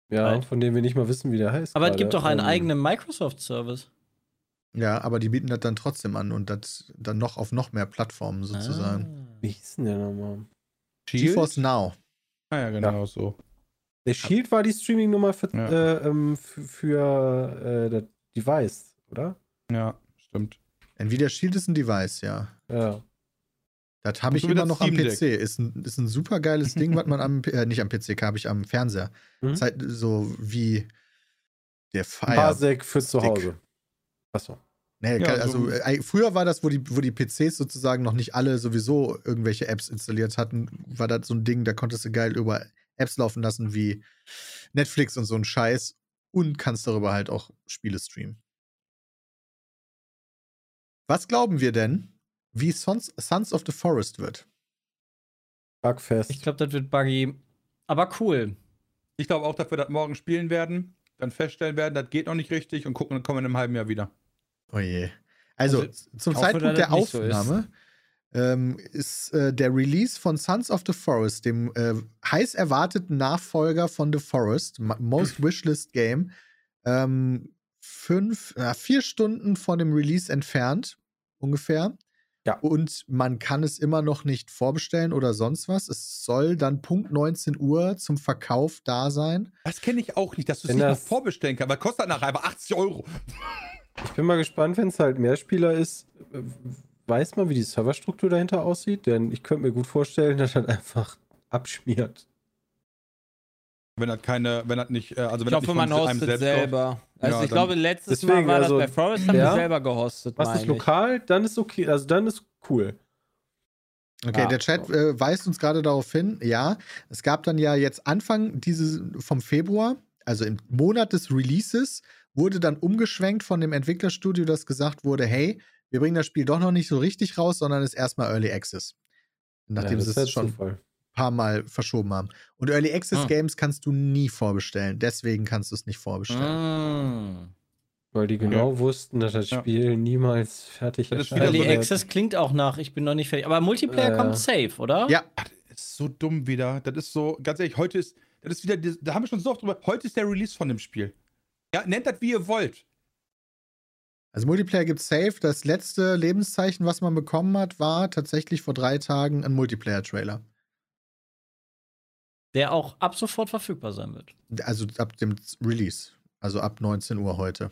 Ja, Right. von dem wir nicht mal wissen, wie der heißt. Aber es gerade. gibt doch einen Ähm, eigenen Microsoft-Service. Ja, aber die bieten das dann trotzdem an und das dann noch auf noch mehr Plattformen sozusagen. Ah. Wie hieß denn der nochmal? GeForce Now. Ah ja, genau so. Der Shield war die Streaming-Nummer für, Ja. äh, ähm, für, für äh, das Device, oder? Ja, stimmt. Nvidia Shield ist ein Device, ja. Ja. Das habe ich immer noch am. PC. Ist ein, ist ein super geiles Ding, was man am, äh, nicht am PC, habe ich am Fernseher. Mhm. Ist halt so wie der Fire. Parsec für zu Stick. Hause. Achso. Nee, Ja, also so- äh, früher war das, wo die, wo die PCs sozusagen noch nicht alle sowieso irgendwelche Apps installiert hatten, war das so ein Ding, da konntest du geil über Apps laufen lassen wie Netflix und so ein Scheiß und kannst darüber halt auch Spiele streamen. Was glauben wir denn, wie Sons, Sons of the Forest wird? Bugfest. Ich glaube, das wird buggy. Aber cool. Ich glaube auch, dass wir das morgen spielen werden. dann feststellen werden, das geht noch nicht richtig und gucken, dann kommen wir in einem halben Jahr wieder. Oh je. Also, Also, zum Zeitpunkt der nicht so ist. Aufnahme ähm, ist äh, der Release von Sons of the Forest, dem äh, heiß erwarteten Nachfolger von The Forest, Most Wishlist Game, ähm, fünf, äh, vier Stunden von dem Release entfernt, ungefähr. Ja. Und man kann es immer noch nicht vorbestellen oder sonst was. Es soll dann Punkt 19 Uhr zum Verkauf da sein. Das kenne ich auch nicht, dass du es nicht noch das- vorbestellen kannst, weil kostet halt nachher aber 80 Euro. Ich bin mal gespannt, wenn es halt Mehrspieler ist. äh, Weiß man, wie die Serverstruktur dahinter aussieht? Denn ich könnte mir gut vorstellen, dass das einfach abschmiert. Wenn das keine, wenn das nicht, äh, also wenn Ich das hoffe, nicht man hostet selbst selber. Also Ja, ich glaube, letztes Deswegen, Mal war also, das bei Forest, haben ja. die selber gehostet, Was ist lokal, dann ist okay. Also dann ist cool. Okay, Ja. der Chat äh, weist uns gerade darauf hin, ja, es gab dann ja jetzt Anfang dieses vom Februar, also im Monat des Releases, wurde dann umgeschwenkt von dem Entwicklerstudio, das gesagt wurde, hey, wir bringen das Spiel doch noch nicht so richtig raus, sondern ist erstmal Early Access. Nachdem ja, sie es schon ein paar Mal verschoben haben. Und Early Access Ah. Games kannst du nie vorbestellen. Deswegen kannst du es nicht vorbestellen. Mm. Weil die genau wussten, dass das Ja. Spiel niemals fertig ist Early Access klingt auch nach, ich bin noch nicht fertig. Aber Multiplayer Äh, kommt safe, oder? Ja, Das ist so dumm wieder. Das ist so, ganz ehrlich, heute ist, das ist wieder, da haben wir schon so oft drüber, heute ist der Release von dem Spiel. Ja, nennt das wie ihr wollt. Also Multiplayer gibt safe. Das letzte Lebenszeichen, was man bekommen hat, war tatsächlich vor drei Tagen ein Multiplayer-Trailer. Der auch ab sofort verfügbar sein wird. Also ab dem Release. Also ab 19 Uhr heute.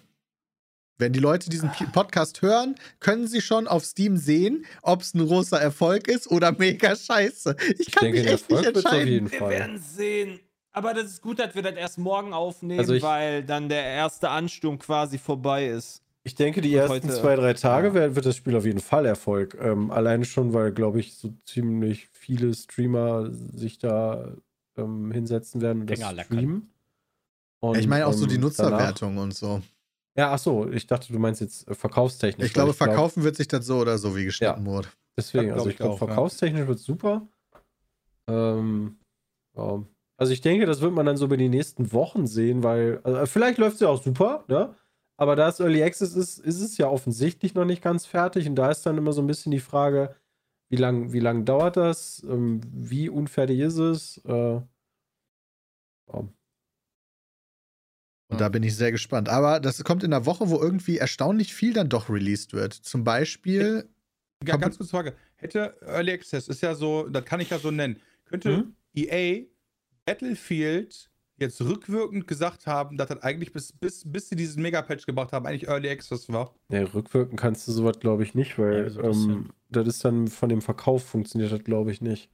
Wenn die Leute diesen Podcast hören, können sie schon auf Steam sehen, ob es ein großer Erfolg ist oder mega scheiße. Ich Ich kann denke, mich echt nicht Erfolg wird auf entscheiden. jeden Wir Fall. werden sehen. Aber das ist gut, dass wir das erst morgen aufnehmen, Also ich- weil dann der erste Ansturm quasi vorbei ist. Ich denke, die Und ersten heute- zwei, drei Tage ja. wird, das Spiel auf jeden Fall Erfolg. Ähm, alleine schon, weil, glaube ich, so ziemlich viele Streamer sich da ähm, hinsetzen werden und das Länger leckern. streamen. Und, Ich meine auch so die ähm, Nutzerwertung und so. Danach, ja, ach so, ich dachte, du meinst jetzt äh, verkaufstechnisch. Ich glaube, glaub- verkaufen wird sich das so oder so, wie geschnitten wurde. Deswegen, Das glaub also ich ich glaube, ja. verkaufstechnisch wird super. Ähm, ja. Also ich denke, das wird man dann so über die nächsten Wochen sehen, weil also vielleicht läuft es ja auch super, ne? Aber da es Early Access ist, ist es ja offensichtlich noch nicht ganz fertig und da ist dann immer so ein bisschen die Frage, wie lang, wie lang dauert das? Ähm, wie unfertig ist es? Äh, ja. Und da bin ich sehr gespannt. Aber das kommt in einer Woche, wo irgendwie erstaunlich viel dann doch released wird. Zum Beispiel, Ja, Kommt- ganz kurze Frage. Hätte Early Access, ist ja so, das kann ich ja so nennen, könnte Mhm. EA Battlefield jetzt rückwirkend gesagt haben, dass das eigentlich bis, bis, bis sie diesen Mega-Patch gebracht haben, eigentlich Early Access war? Nee, rückwirken kannst du sowas, glaube ich, nicht, Ja, weil wieso das ähm, das ist dann von dem Verkauf funktioniert das, glaube ich, nicht.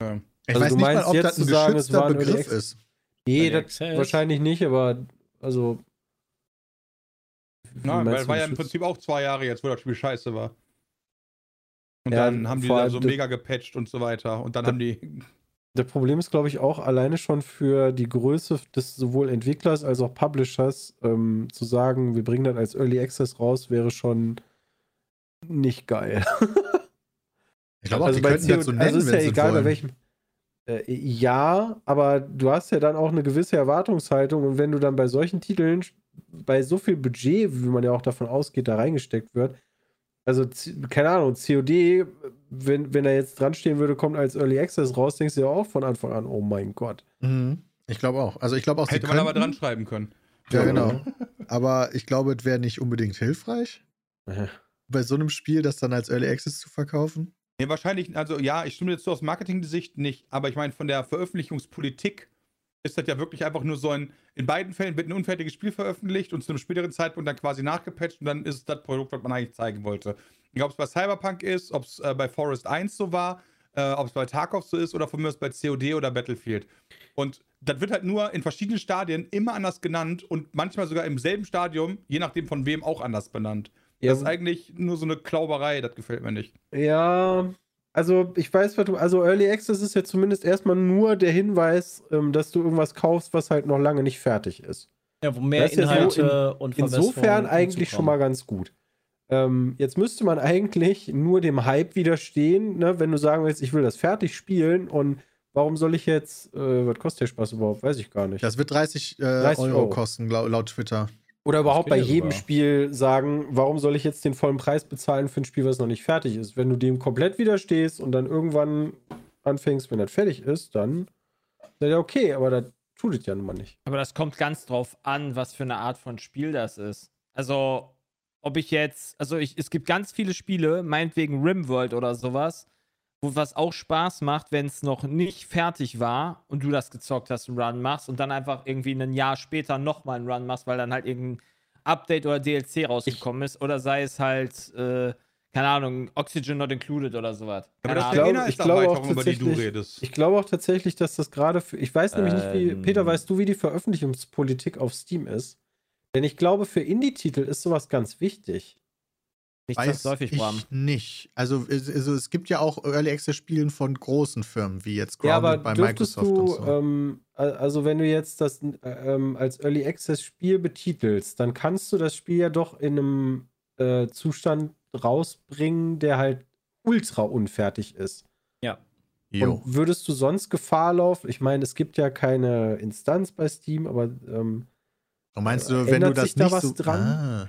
ich Also weiß du nicht mal, meinst ob jetzt das ein zu sagen, es war ein Early Begriff Access? ist. Nee, Early das wahrscheinlich nicht, aber also. Nein, weil war ja im? Prinzip auch zwei Jahre jetzt, wo das Spiel scheiße war. Und Ja, dann haben die da so mega gepatcht und so weiter. Und dann haben die. Das Problem ist, glaube ich, auch alleine schon für die Größe des sowohl Entwicklers als auch Publishers ähm, zu sagen, wir bringen das als Early Access raus, wäre schon nicht geil. Ich glaube also die bei könnten das so CO nennen, also ist ja egal, bei wollen. welchem. Äh, ja, aber du hast ja dann auch eine gewisse Erwartungshaltung und wenn du dann bei solchen Titeln bei so viel Budget, wie man ja auch davon ausgeht, da reingesteckt wird, also keine Ahnung, COD, wenn, wenn er jetzt dran stehen würde, kommt als Early Access raus, denkst du ja auch von Anfang an, oh mein Gott. Mhm. Ich glaube auch. Also ich glaube auch, sie Hätte man aber könnten- dran schreiben können. Ja, genau. Aber ich glaube, es wäre nicht unbedingt hilfreich, Äh, bei so einem Spiel das dann als Early Access zu verkaufen. Nee, wahrscheinlich, also ja, ich stimme jetzt so aus Marketing-Sicht nicht, aber ich meine, von der Veröffentlichungspolitik ist das ja wirklich einfach nur so ein, in beiden Fällen wird ein unfertiges Spiel veröffentlicht und zu einem späteren Zeitpunkt dann quasi nachgepatcht und dann ist es das Produkt, was man eigentlich zeigen wollte. Ob es bei Cyberpunk ist, ob es äh, bei Forest 1 so war, äh, ob es bei Tarkov so ist oder von mir aus bei COD oder Battlefield. Und das wird halt nur in verschiedenen Stadien immer anders genannt und manchmal sogar im selben Stadium, je nachdem von wem, auch anders benannt. Ja, Das ist eigentlich nur so eine Klauberei, das gefällt mir nicht. Ja, also ich weiß, was du, also Early Access ist ja zumindest erstmal nur der Hinweis, ähm, dass du irgendwas kaufst, was halt noch lange nicht fertig ist. Ja, wo mehr Das ist ja so Inhalte und Insofern eigentlich schon mal ganz gut. Ähm, jetzt müsste man eigentlich nur dem Hype widerstehen, ne? wenn du sagen willst, ich will das fertig spielen und warum soll ich jetzt, äh, was kostet der Spaß überhaupt? Weiß ich gar nicht. Das wird 30, äh, 30 Euro, Euro. kosten, glaub, laut Twitter. Oder überhaupt bei jedem sogar. Spiel sagen, warum soll ich jetzt den vollen Preis bezahlen für ein Spiel, was noch nicht fertig ist? Wenn du dem komplett widerstehst und dann irgendwann anfängst, wenn das fertig ist, dann ist ja okay, aber das tut es ja nun mal nicht. Aber das kommt ganz drauf an, was für eine Art von Spiel das ist. Also, ob ich jetzt, also ich, es gibt ganz viele Spiele, meinetwegen Rimworld oder sowas, wo was auch Spaß macht, wenn es noch nicht fertig war und du das gezockt hast, einen Run machst und dann einfach irgendwie ein Jahr später nochmal einen Run machst, weil dann halt irgendein Update oder DLC rausgekommen ist. Oder sei es halt, äh, keine Ahnung, Oxygen not included oder sowas. Aber das der ich glaube auch über die du tatsächlich- redest. Ich glaube auch tatsächlich, dass das gerade für. Ich weiß nämlich nicht, wie. Ähm. Peter, weißt du, wie die Veröffentlichungspolitik auf Steam ist? Denn ich glaube, für Indie-Titel ist sowas ganz wichtig. Nicht Weiß zwangsläufig, ich Bram. nicht. Also, es- also es gibt ja auch Early Access Spielen von großen Firmen, wie jetzt Ja, Grounded aber bei Microsoft du, und so. ähm, also wenn du jetzt das äh, ähm, als Early Access Spiel betitelst, dann kannst du das Spiel ja doch in einem äh, Zustand rausbringen, der halt ultra unfertig ist. Jo. Und würdest du sonst Gefahr laufen? Ich meine, es gibt ja keine Instanz bei Steam, aber ähm, Und meinst du, äh, wenn du ändert das sich da nicht was so, dran? Ah.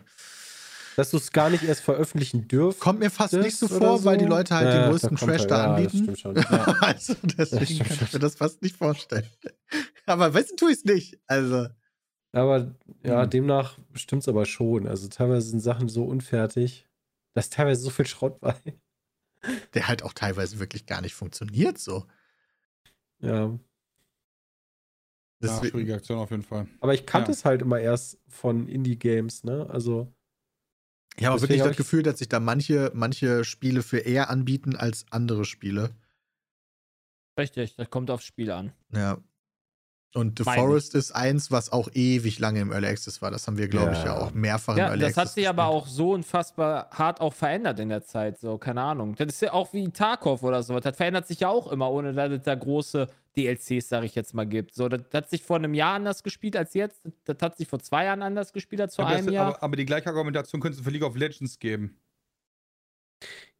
Dass du es gar nicht erst veröffentlichen dürfen. Kommt mir fast Das nicht so vor, weil die so? Leute halt Ja, den größten Trash halt- da ja, das anbieten. stimmt schon. Ja. also deswegen stimmt kann ich mir das fast nicht vorstellen. Aber wissen tue ich es nicht. Also, Aber ja, Hm. demnach stimmt es aber schon. Also teilweise sind Sachen so unfertig, dass teilweise so viel Schrott bei. der halt auch teilweise wirklich gar nicht funktioniert so. Ja. Ja, Deswegen- schwierige Aktion auf jeden Fall. Aber ich kannte Ja. es halt immer erst von Indie-Games, ne? Also. Ich habe wirklich hab das Gefühl, dass sich da manche, manche Spiele für eher anbieten als andere Spiele. Richtig, das kommt aufs Spiel an. Ja. Und The Meine Forest ist eins, was auch ewig lange im Early Access war. Das haben wir, glaube ich, ja Ja. auch mehrfach im Ja, Early das Access hat sich aber gespielt. auch so unfassbar hart auch verändert in der Zeit, so, keine Ahnung. Das ist ja auch wie Tarkov oder so. Das verändert sich ja auch immer, ohne dass es da große DLCs, sag ich jetzt mal, gibt. So, das, das hat sich vor einem Jahr anders gespielt als jetzt. Das hat sich vor zwei Jahren anders gespielt als vor Aber, einem das, Jahr. aber, aber die gleiche Argumentation könntest du für League of Legends geben.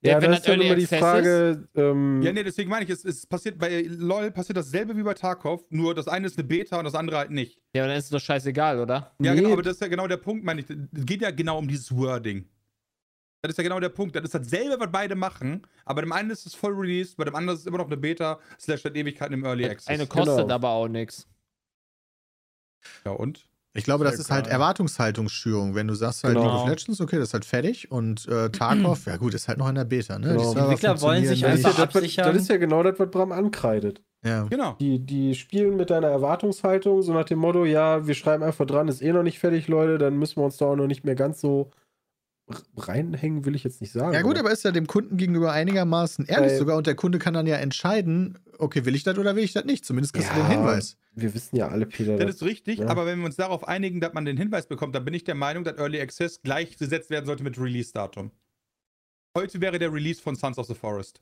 Ja, Ja, wenn das ist dann immer die Access Frage. Ähm, Ja, nee, deswegen meine ich, es, es passiert bei LOL passiert dasselbe wie bei Tarkov, nur das eine ist eine Beta und das andere halt nicht. Ja, aber dann ist es doch scheißegal, oder? Ja, Nee. genau, aber das ist ja genau der Punkt, meine ich. Es geht ja genau um dieses Wording. Das ist ja genau der Punkt. Das ist dasselbe, was beide machen, aber bei dem einen ist es voll released, bei dem anderen ist es immer noch eine Beta, slash seit Ewigkeiten im Early Access. Eine kostet Genau. aber auch nichts. ja, und? Ich glaube, das Sehr ist halt. Erwartungshaltungsschürung. Wenn du sagst halt Genau. League of Legends, okay, das ist halt fertig und äh, Tarkov, ja gut, ist halt noch in der Beta, ne? Genau. Server Entwickler wollen sich funktionieren das, ist nicht. ja, einfach absichern. das ist ja genau das, was Bram ankreidet. Ja. Genau. Die, die spielen mit deiner Erwartungshaltung, so nach dem Motto, ja, wir schreiben einfach dran, ist eh noch nicht fertig, Leute, dann müssen wir uns da auch noch nicht mehr ganz so reinhängen, will ich jetzt nicht sagen. Ja gut, aber ist ja dem Kunden gegenüber einigermaßen ehrlich Weil- sogar und der Kunde kann dann ja entscheiden, okay, will ich das oder will ich das nicht? Zumindest kriegst du Ja. den Hinweis. wir wissen ja alle, Peter. Das ist richtig, Ja. aber wenn wir uns darauf einigen, dass man den Hinweis bekommt, dann bin ich der Meinung, dass Early Access gleichgesetzt werden sollte mit Release-Datum. Heute wäre der Release von Sons of the Forest.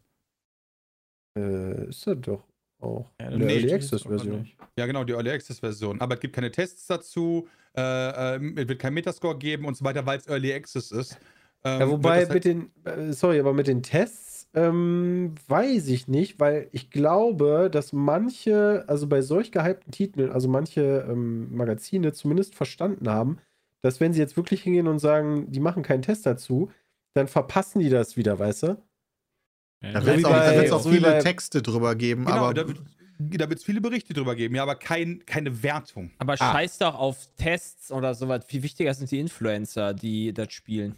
äh, ist das doch auch. Ja, der nicht. Early Access-Version. Ja, genau, die Early Access-Version. Aber es gibt keine Tests dazu, äh, äh, es wird kein Metascore geben und so weiter, weil es Early Access ist. Ähm, Ja, wobei halt- mit den, äh, sorry, aber mit den Tests ähm, weiß ich nicht, weil ich glaube, dass manche, also bei solch gehypten Titeln, also manche ähm, Magazine zumindest verstanden haben, dass wenn sie jetzt wirklich hingehen und sagen, die machen keinen Test dazu, dann verpassen die das wieder, weißt du? Da wird es auch, auch viele bei- Texte drüber geben, Genau, aber da wird da es viele Berichte drüber geben, ja, aber kein, keine Wertung. Aber Ah. scheiß doch auf Tests oder sowas. Viel wichtiger sind die Influencer, die das spielen.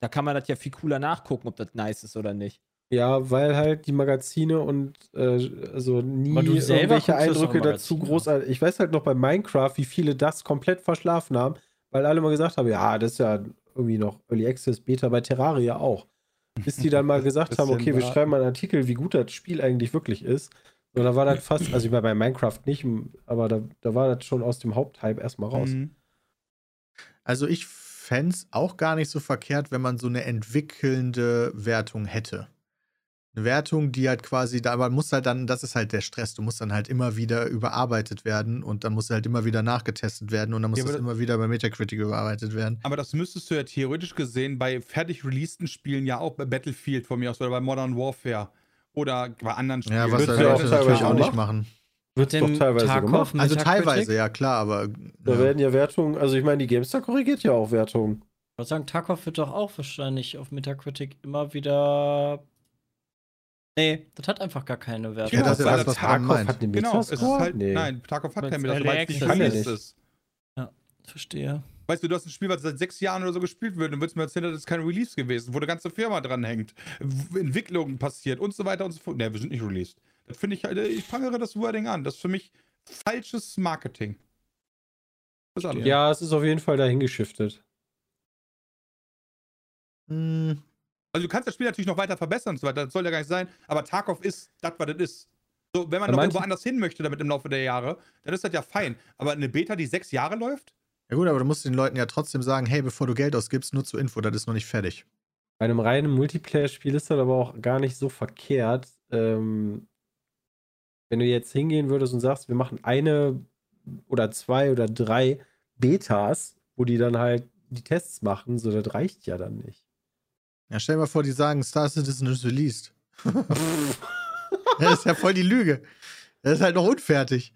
Da kann man das ja viel cooler nachgucken, ob das nice ist oder nicht. Ja, weil halt die Magazine und äh, also nie Aber du selber irgendwelche Eindrücke dazu großartig. Ich weiß halt noch bei Minecraft, wie viele das komplett verschlafen haben, weil alle mal gesagt haben, ja, das ist ja irgendwie noch Early Access Beta bei Terraria auch. Bis die dann mal gesagt haben, okay, wir schreiben mal einen Artikel, wie gut das Spiel eigentlich wirklich ist. Da war das fast, also ich war bei Minecraft nicht, aber da, da war das schon aus dem Haupthype erstmal raus. Mhm. Also ich fände es auch gar nicht so verkehrt, wenn man so eine entwickelnde Wertung hätte. Eine Wertung, die halt quasi, da aber muss halt dann, das ist halt der Stress, du musst dann halt immer wieder überarbeitet werden und dann muss halt immer wieder nachgetestet werden und dann muss Ja, das das- immer wieder bei Metacritic überarbeitet werden. Aber das müsstest du ja theoretisch gesehen bei fertig releaseden Spielen ja auch bei Battlefield von mir aus oder bei Modern Warfare oder bei anderen Spielen. Ja, was er teilweise natürlich auch nicht machen? Wird Dem doch teilweise Tarkov. Also teilweise, ja klar, aber. Da ja. werden ja Wertungen, also ich meine, die GameStar korrigiert ja auch Wertungen. Ich würde sagen, Tarkov wird doch auch wahrscheinlich auf Metacritic immer wieder. Nee, das hat einfach gar keine Wertung. Ja, das ist ja weil das, was Tarkov meint. hat den Genau, es ist halt, Nee. nein, Tarkov hat Weil's kein Metascore, weil es nicht ist. ist. Verstehe. Weißt du, du hast ein Spiel, was seit sechs Jahren oder so gespielt wird und würdest mir erzählen, das ist kein Release gewesen, wo eine ganze Firma dran hängt, w- Entwicklung passiert und so weiter und so fort. Ne, wir sind nicht released. Das finde ich halt, äh, ich prangere das Wording an. Das ist für mich falsches Marketing. Ja, es ist auf jeden Fall dahin geschiftet. Hm, Also du kannst das Spiel natürlich noch weiter verbessern und so weiter, das soll ja gar nicht sein, aber Tarkov ist das, was das ist. So, wenn man Ja, noch irgendwo anders hin möchte damit im Laufe der Jahre, dann ist das ja fein. Aber eine Beta, die sechs Jahre läuft? Ja gut, aber du musst den Leuten ja trotzdem sagen, hey, bevor du Geld ausgibst, nur zur Info, das ist noch nicht fertig. Bei einem reinen Multiplayer-Spiel ist das aber auch gar nicht so verkehrt. Ähm, wenn du jetzt hingehen würdest und sagst, wir machen eine oder zwei oder drei Betas, wo die dann halt die Tests machen, so das reicht ja dann nicht. Ja, stell dir mal vor, die sagen, Star Citizen ist released. das ist ja voll die Lüge. Das ist halt noch unfertig.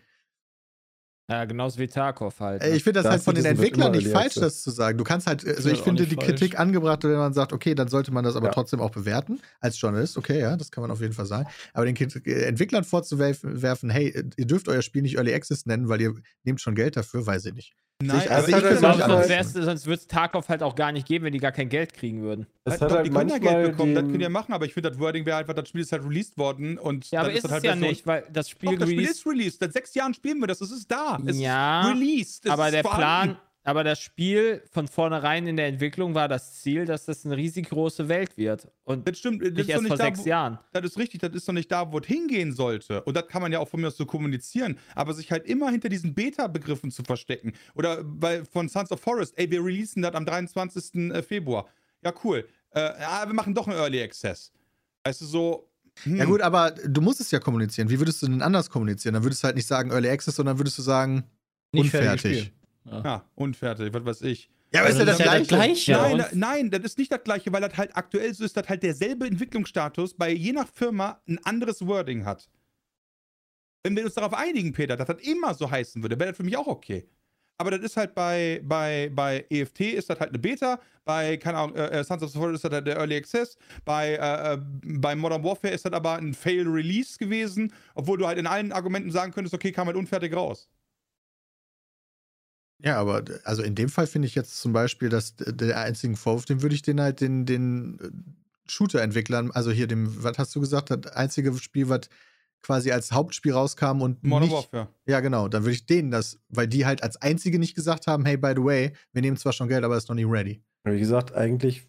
Ja, genauso wie Tarkov halt. Ey, ne? ich finde das Star halt von den Entwicklern nicht falsch, das zu sagen. Du kannst halt, also ich finde die falsch. Kritik angebracht, wenn man sagt, okay, dann sollte man das aber Ja. trotzdem auch bewerten als Journalist. Okay, ja, das kann man auf jeden Fall sagen. Aber den äh, Entwicklern vorzuwerfen, werfen, hey, ihr dürft euer Spiel nicht Early Access nennen, weil ihr nehmt schon Geld dafür, weiß ich nicht. Nein, also ich nicht sonst wär's- sonst würde es Tarkov halt auch gar nicht geben, wenn die gar kein Geld kriegen würden. Das Halt hat doch, halt die können ja manchmal Geld bekommen, das die ja machen, aber ich finde, das Wording wäre einfach, das Spiel ist halt released worden und Ja, aber dann ist es halt ja nicht, weil das Spiel Doch, das Spiel ist released. Seit sechs Jahren spielen wir das. Es ist da. Es Ja, ist released. Es aber ist der vorhanden. Plan, aber das Spiel von vornherein in der Entwicklung war das Ziel, dass das eine riesig große Welt wird. Und Das stimmt. Das nicht ist doch erst nicht vor da, sechs Jahren. Das ist richtig, das ist doch nicht da, wo es hingehen sollte. Und das kann man ja auch von mir aus so kommunizieren. Aber sich halt immer hinter diesen Beta-Begriffen zu verstecken. Oder bei, von Sons of Forest, ey, wir releasen das am 23. Februar. Ja, cool. Äh, ja, wir machen doch einen Early Access. Weißt du, so. hm, Ja gut, aber du musst es ja kommunizieren. Wie würdest du denn anders kommunizieren? Dann würdest du halt nicht sagen Early Access, sondern würdest du sagen Nicht unfertig. Ja, unfertig, was weiß ich. Ja, aber ist ja das, das Gleiche. Nein, da, nein, das ist nicht das gleiche, weil das halt aktuell so ist, dass halt derselbe Entwicklungsstatus bei je nach Firma ein anderes Wording hat. Wenn wir uns darauf einigen, Peter, dass das immer so heißen würde, wäre das für mich auch okay. Aber das ist halt bei, bei, bei EFT ist das halt eine Beta, bei, keine Ahnung, äh, Sons of the Forest ist das halt der Early Access, bei, äh, äh, bei Modern Warfare ist das aber ein Fail Release gewesen, obwohl du halt in allen Argumenten sagen könntest, okay, kam halt unfertig raus. Ja, aber d- also in dem Fall finde ich jetzt zum Beispiel, dass der einzigen Vorwurf, den würde ich den halt den, den äh, Shooter-Entwicklern, also hier dem, was hast du gesagt, das einzige Spiel, was quasi als Hauptspiel rauskam und Modern nicht, Warfare. ja genau, dann würde ich denen das, weil die halt als einzige nicht gesagt haben, hey, by the way, wir nehmen zwar schon Geld, aber ist noch nicht ready. Wie gesagt, eigentlich,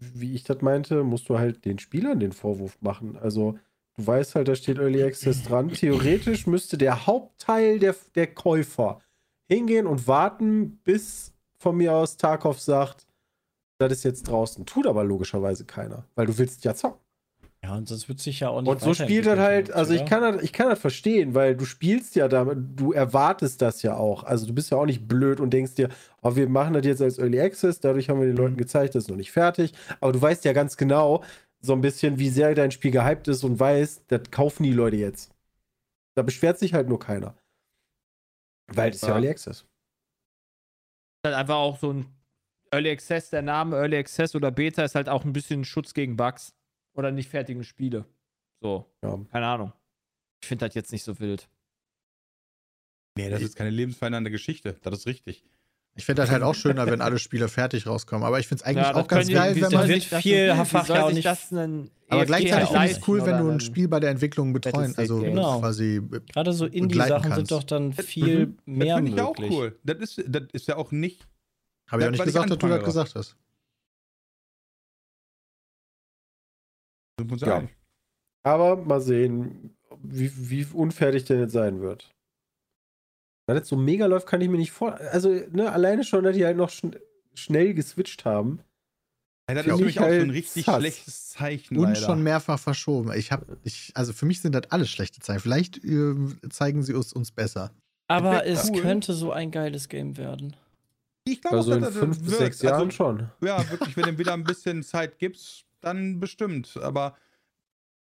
wie ich das meinte, musst du halt den Spielern den Vorwurf machen. Also, du weißt halt, da steht Early Access dran. Theoretisch müsste der Hauptteil der, der Käufer hingehen und warten, bis von mir aus Tarkov sagt, das ist jetzt draußen. Tut aber logischerweise keiner, weil du willst ja zocken. Ja, und sonst wird sich ja auch nicht Und so spielt das halt, also ich kann das, ich kann das verstehen, weil du spielst ja damit, du erwartest das ja auch. Also du bist ja auch nicht blöd und denkst dir, oh, wir machen das jetzt als Early Access, dadurch haben wir den Leuten gezeigt, das ist noch nicht fertig. Aber du weißt ja ganz genau, so ein bisschen, wie sehr dein Spiel gehypt ist und weißt, das kaufen die Leute jetzt. Da beschwert sich halt nur keiner. Weil es ist ja. Early Access. halt einfach auch so ein Early Access, der Name Early Access oder Beta ist halt auch ein bisschen Schutz gegen Bugs oder nicht fertigen Spiele. So, Ja. keine Ahnung. Ich finde das jetzt nicht so wild. Nee, das ist keine lebensverändernde Geschichte. Das ist richtig. Ich fände das halt auch schöner, wenn alle Spiele fertig rauskommen, aber ich finde es eigentlich Ja, das auch ganz die- geil, wenn man. wird sich das- ja auch nicht- das ein Aber EFT gleichzeitig finde ich es cool, wenn du ein Spiel bei der Entwicklung betreuen, also Game. Genau. quasi. Gerade so Indie-Sachen sind doch dann viel Das mehr finde ich ja auch möglich. cool. Das ist, das ist ja auch nicht. Habe ich auch nicht gesagt, dass du das gesagt hast. Sind wir uns Ja. Aber mal sehen, wie, wie unfertig der jetzt sein wird. Wenn das so mega läuft, kann ich mir nicht vor. Also, ne, alleine schon, dass die halt noch schn schnell geswitcht haben. Ja, das ist für ich mich auch so ein halt richtig sass. schlechtes Zeichen. Und leider. schon mehrfach verschoben. Ich habe, ich, also für mich sind das alles schlechte Zeichen. Vielleicht äh, zeigen sie uns, uns besser. Aber es cool. könnte so ein geiles Game werden. Ich glaube Also auch, in dass das fünf bis wird. sechs Jahren also, schon. Ja, wirklich, wenn du wieder ein bisschen Zeit gibst, dann bestimmt. Aber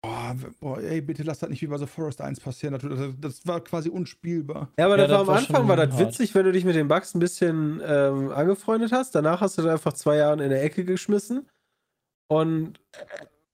Boah, boah, ey, bitte lass das nicht wie bei The Forest 1 passieren. Das, das, war quasi unspielbar. Ja, aber Ja, das war das am war Anfang war das hart. witzig, wenn du dich mit den Bugs ein bisschen ähm, angefreundet hast. Danach hast du dann einfach zwei Jahre in der Ecke geschmissen. Und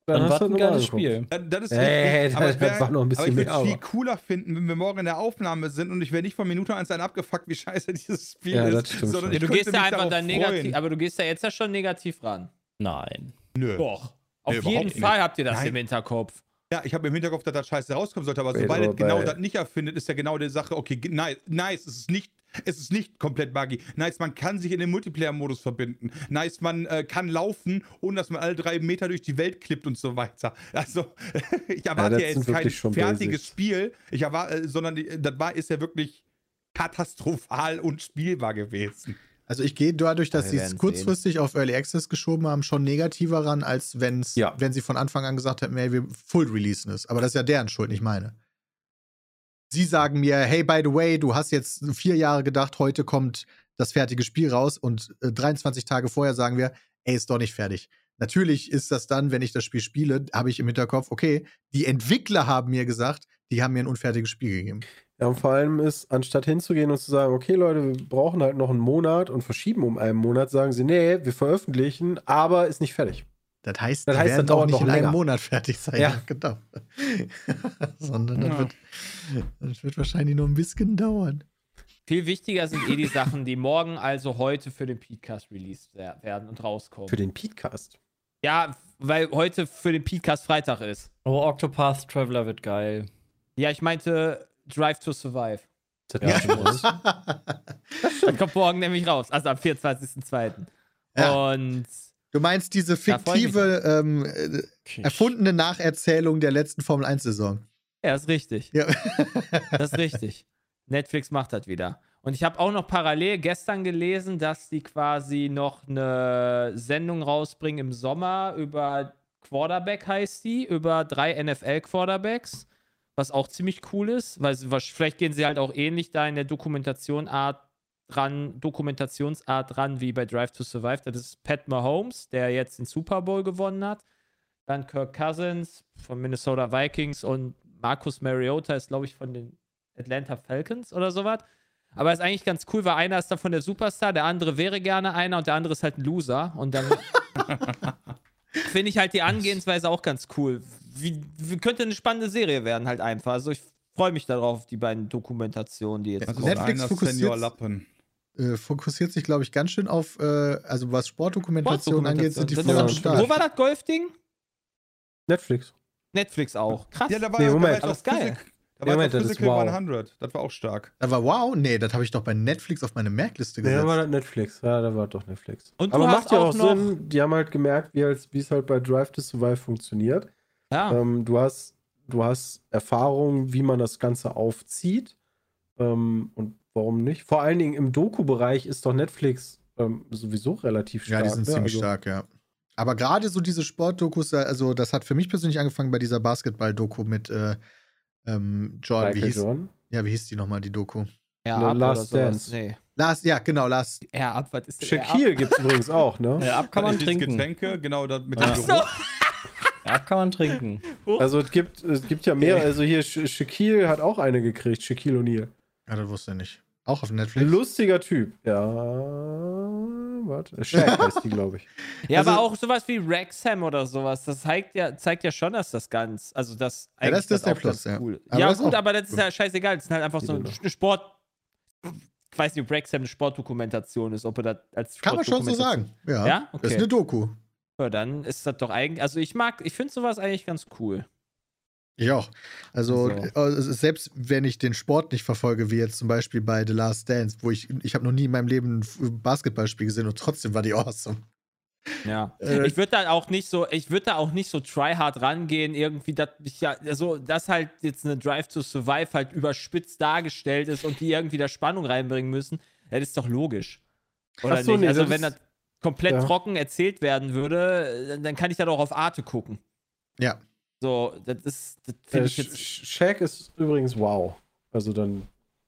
dann, Dann hast war du ein geiles. Spiel. Das, das ist Ey, richtig. Aber das ich wär- war noch ein bisschen aber ich würde es viel aber- cooler finden, wenn wir morgen in der Aufnahme sind und ich wäre nicht von Minute 1 an abgefuckt, wie scheiße dieses Spiel Ja, das ist. stimmt sondern ich du gehst da einfach dann negativ, aber du gehst da jetzt ja schon negativ ran. Nein. Nö. Doch. Auf Nee, jeden überhaupt nicht. Fall habt ihr das Nein. im Hinterkopf. Ja, ich habe im Hinterkopf, dass das scheiße rauskommen sollte, aber Wait, sobald es genau das nicht erfindet, ist ja genau die Sache, okay, nice, nice, es ist nicht, es ist nicht komplett buggy. Nice, man kann sich in den Multiplayer-Modus verbinden. Nice, man äh, kann laufen, ohne dass man alle drei Meter durch die Welt klippt und so weiter. Also, ich erwarte ja, sind jetzt kein fertiges Basics. Spiel, ich erwarte, äh, sondern das war, ist ja wirklich katastrophal und spielbar gewesen. Also ich gehe dadurch, dass sie es kurzfristig auf Early Access geschoben haben, schon negativer ran, als wenn's, Ja. wenn sie von Anfang an gesagt hätten, hey, wir full releasen es. Aber das ist ja deren Schuld, nicht meine. Sie sagen mir, hey, by the way, du hast jetzt vier Jahre gedacht, heute kommt das fertige Spiel raus und äh, 23 Tage vorher sagen wir, ey, ist doch nicht fertig. Natürlich ist das dann, wenn ich das Spiel spiele, habe ich im Hinterkopf, okay, die Entwickler haben mir gesagt, die haben mir ein unfertiges Spiel gegeben. Ja, und vor allem ist, anstatt hinzugehen und zu sagen, okay, Leute, wir brauchen halt noch einen Monat und verschieben um einen Monat, sagen sie, nee, wir veröffentlichen, aber ist nicht fertig. Das heißt, Das die heißt, werden das auch dauert nicht noch in einem länger. Monat fertig sein. Ja. Genau. Sondern das, Ja. wird, das wird wahrscheinlich noch ein bisschen dauern. Viel wichtiger sind eh die Sachen, die morgen, also heute für den Podcast released wer- werden und rauskommen. Für den Podcast. ja, weil heute für den Podcast Freitag ist. Oh, Octopath Traveler wird geil. Ja, ich meinte Drive to Survive. Das Ja. Das kommt morgen nämlich raus, also am 24.02. Ja. Und Du meinst diese fiktive, ähm, äh, erfundene Nacherzählung der letzten Formel-1-Saison. ja, ist richtig. Ja. Das ist richtig. Netflix macht das wieder. Und ich habe auch noch parallel gestern gelesen, dass die quasi noch eine Sendung rausbringen im Sommer über Quarterback heißt die, über drei NFL-Quarterbacks, was auch ziemlich cool ist, weil vielleicht gehen sie halt auch ähnlich da in der Dokumentationsart dran, Dokumentationsart dran wie bei Drive to Survive. Das ist Pat Mahomes, der jetzt den Super Bowl gewonnen hat. Dann Kirk Cousins von Minnesota Vikings und Marcus Mariota ist, glaube ich, von den Atlanta Falcons oder sowas. Aber ist eigentlich ganz cool, weil einer ist davon der Superstar, der andere wäre gerne einer und der andere ist halt ein Loser. Und dann finde ich halt die Angehensweise auch ganz cool. Wie, wie könnte eine spannende Serie werden, halt einfach. Also ich freue mich darauf, die beiden Dokumentationen, die jetzt Das kommen. Netflix fokussiert- Senior Lappen. Äh, fokussiert sich, glaube ich, ganz schön auf, äh, also was Sportdokumentation angeht, sind die Das voll am Start. Wo war das Golfding? Netflix. Netflix auch. Krass. Ja, da war, Nee, da Moment. war Aber auch ist geil. Physik- Da Nee, war Moment, das ist wow. 100. Das war auch stark. Aber wow, nee, das habe ich doch bei Netflix auf meine Merkliste Ja, gesetzt. da war das Netflix. Ja, da war doch Netflix. Und du Aber hast macht ja auch Sinn, die haben halt gemerkt, wie als- wie es halt bei Drive to Survive funktioniert. Ja. Ähm, du, hast, du hast Erfahrung, wie man das Ganze aufzieht. Ähm, und warum nicht? Vor allen Dingen im Doku-Bereich ist doch Netflix ähm, sowieso relativ stark. Ja, die sind ne? ziemlich Also- stark, ja. Aber gerade so diese Sportdokus, äh, also das hat für mich persönlich angefangen bei dieser Basketball-Doku mit äh, ähm, Jordan. Wie hieß, Jordan. ja, wie hieß die nochmal, die Doku? Ja, No, Last. Dance. Nee. Last, ja, genau, Last. Ja, ab, was ist denn Shaquille gibt es übrigens auch, ne? Ja, ab kann man trinken. Getränke, genau mit dem. Geruch. Ja, ab kann man trinken. Also es gibt, es gibt ja mehr, also hier Sha- Shaquille hat auch eine gekriegt, Shaquille O'Neal. Ja, das wusste ich nicht. Auch auf Ein Netflix. lustiger Typ. Ja, warte. Shaq heißt die, glaube ich. Ja, Also- aber auch sowas wie Wrexham oder sowas, das zeigt ja, zeigt ja schon, dass das ganz, also das Ja, das ist Disney auch ganz Plus, ja. cool. Aber ja, das ist gut, aber das ist ja scheißegal, das ist halt einfach so eine Sport, ich weiß nicht, ob Wrexham eine Sportdokumentation ist, ob er das als Kann man schon so sagen. Ja. Ja? Das ist Okay. eine Doku. Ja, dann ist das doch eigentlich, also ich mag, ich finde sowas eigentlich ganz cool. Ich auch. Also, So. äh, selbst wenn ich den Sport nicht verfolge, wie jetzt zum Beispiel bei The Last Dance, wo ich, ich habe noch nie in meinem Leben ein Basketballspiel gesehen und trotzdem war die awesome. Ja. Äh, ich würde da auch nicht so, ich würde da auch nicht so tryhard rangehen, irgendwie, dass ich ja, also, dass halt jetzt eine Drive to Survive halt überspitzt dargestellt ist und die irgendwie da Spannung reinbringen müssen. Das ist doch logisch. Oder Ach so, nicht? nee, also, das wenn das komplett ja. trocken erzählt werden würde, dann kann ich da doch auf Arte gucken. Ja. So, das ist, das Äh, finde ich jetzt. Sh- Shaq ist übrigens wow. Also dann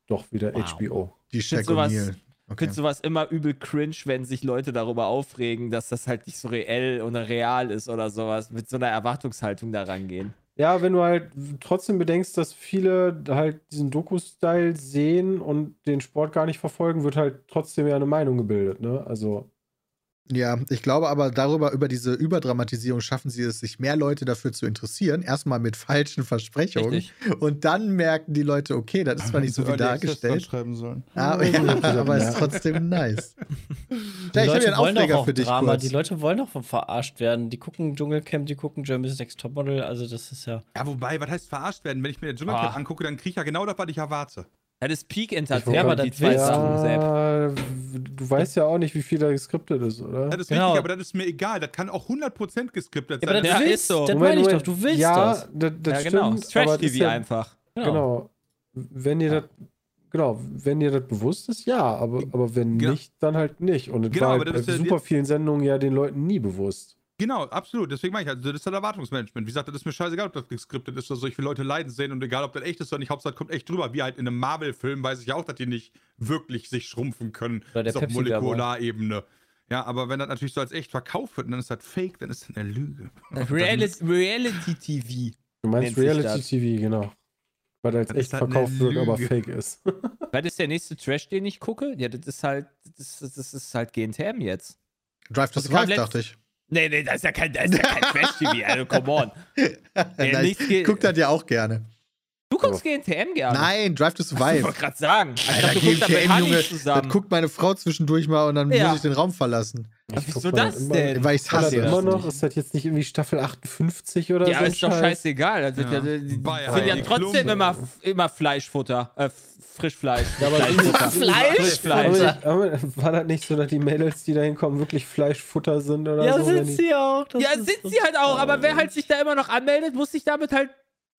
doch wieder Wow. HBO. Die Shaq sowas- Okay. finde sowas immer übel cringe, wenn sich Leute darüber aufregen, dass das halt nicht so reell oder real ist oder sowas, mit so einer Erwartungshaltung da rangehen. Ja, wenn du halt trotzdem bedenkst, dass viele halt diesen Doku-Style sehen und den Sport gar nicht verfolgen, wird halt trotzdem ja eine Meinung gebildet, ne? Also. Ja, ich glaube aber darüber, über diese Überdramatisierung schaffen sie es, sich mehr Leute dafür zu interessieren. Erstmal mit falschen Versprechungen. Richtig. Und dann merken die Leute, okay, das ist zwar nicht so wie dargestellt. schreiben sollen. Aber, ja, aber ist trotzdem nice. Ja, ich habe ja einen wollen doch Aufreger auch für dich Drama. kurz. Die Leute wollen doch verarscht werden. Die gucken Dschungelcamp, die gucken Germany's Next Topmodel. Also das ist ja. Ja, wobei, was heißt verarscht werden? Wenn ich mir den Dschungelcamp Ah. angucke, dann kriege ich ja genau das, was ich erwarte. Das ist Peak Ja, aber Entertainment, das die zwei. Sachen, du weißt ja auch nicht, wie viel da geskriptet ist, oder? Das ist Genau. richtig, aber das ist mir egal. Das kann auch 100% geskriptet Ja, aber sein. das, Ja, ist so. das Moment, meine ich Moment. doch. Du willst ja, das. das, das Ja, genau. stimmt. aber das ist Trash-TV ja, einfach. Genau. Wenn dir das, genau, wenn dir das bewusst ist, ja, aber, aber wenn Genau. nicht, dann halt nicht. Und es Genau, war aber halt das bei ist ja super vielen Sendungen ja den Leuten nie bewusst. Genau, absolut. Deswegen meine ich, also, das ist halt Erwartungsmanagement. Wie gesagt, das ist mir scheißegal, ob das geskriptet ist oder so. Ich will Leute leiden sehen und egal, ob das echt ist oder nicht, Hauptsache das kommt echt drüber. Wie halt in einem Marvel-Film weiß ich ja auch, dass die nicht wirklich sich schrumpfen können. Oder der Das ist auf. Molekularebene. Ja, aber wenn das natürlich so als echt verkauft wird und dann ist das fake, dann ist das eine Lüge. Reality, Reality TV. Du meinst Reality. TV, genau. Weil das Das echt halt verkauft wird, aber fake ist. Was ist der nächste Trash, den ich gucke? Ja, das ist halt, das, das, ist halt GNTM jetzt. Drive to kam Survive, dachte ich. Nee, nee, das ist ja kein, das ist ja kein Trash-TV, also come on. Nein, nichts ich guck das ja auch gerne. Du guckst GNTM gerne. Nein, Drive to Ich Survive. wollte gerade sagen. Ich Alter, dachte, guckst GNTM, Hanni Junge, zusammen. das guckt meine Frau zwischendurch mal und dann Ja. muss ich den Raum verlassen. Ach, Ich wieso das immer- denn? Weil ich Ist das hasse immer noch? Ist das jetzt nicht irgendwie Staffel 58 oder ja, so? ein ist doch Scheiß? scheißegal. Also, Ja. die, die, die sind ja trotzdem Klumpe. immer, immer Fleischfutter. Äh, Frischfleisch. Ja, aber Fleischfutter. Fleisch? Frischfleisch. Aber, aber war das nicht so, dass die Mädels, die da hinkommen, wirklich Fleischfutter sind oder Ja, so? sind die- sie auch. Das Ja, ist sind so sie halt auch, aber wer halt sich da immer noch anmeldet, muss sich damit halt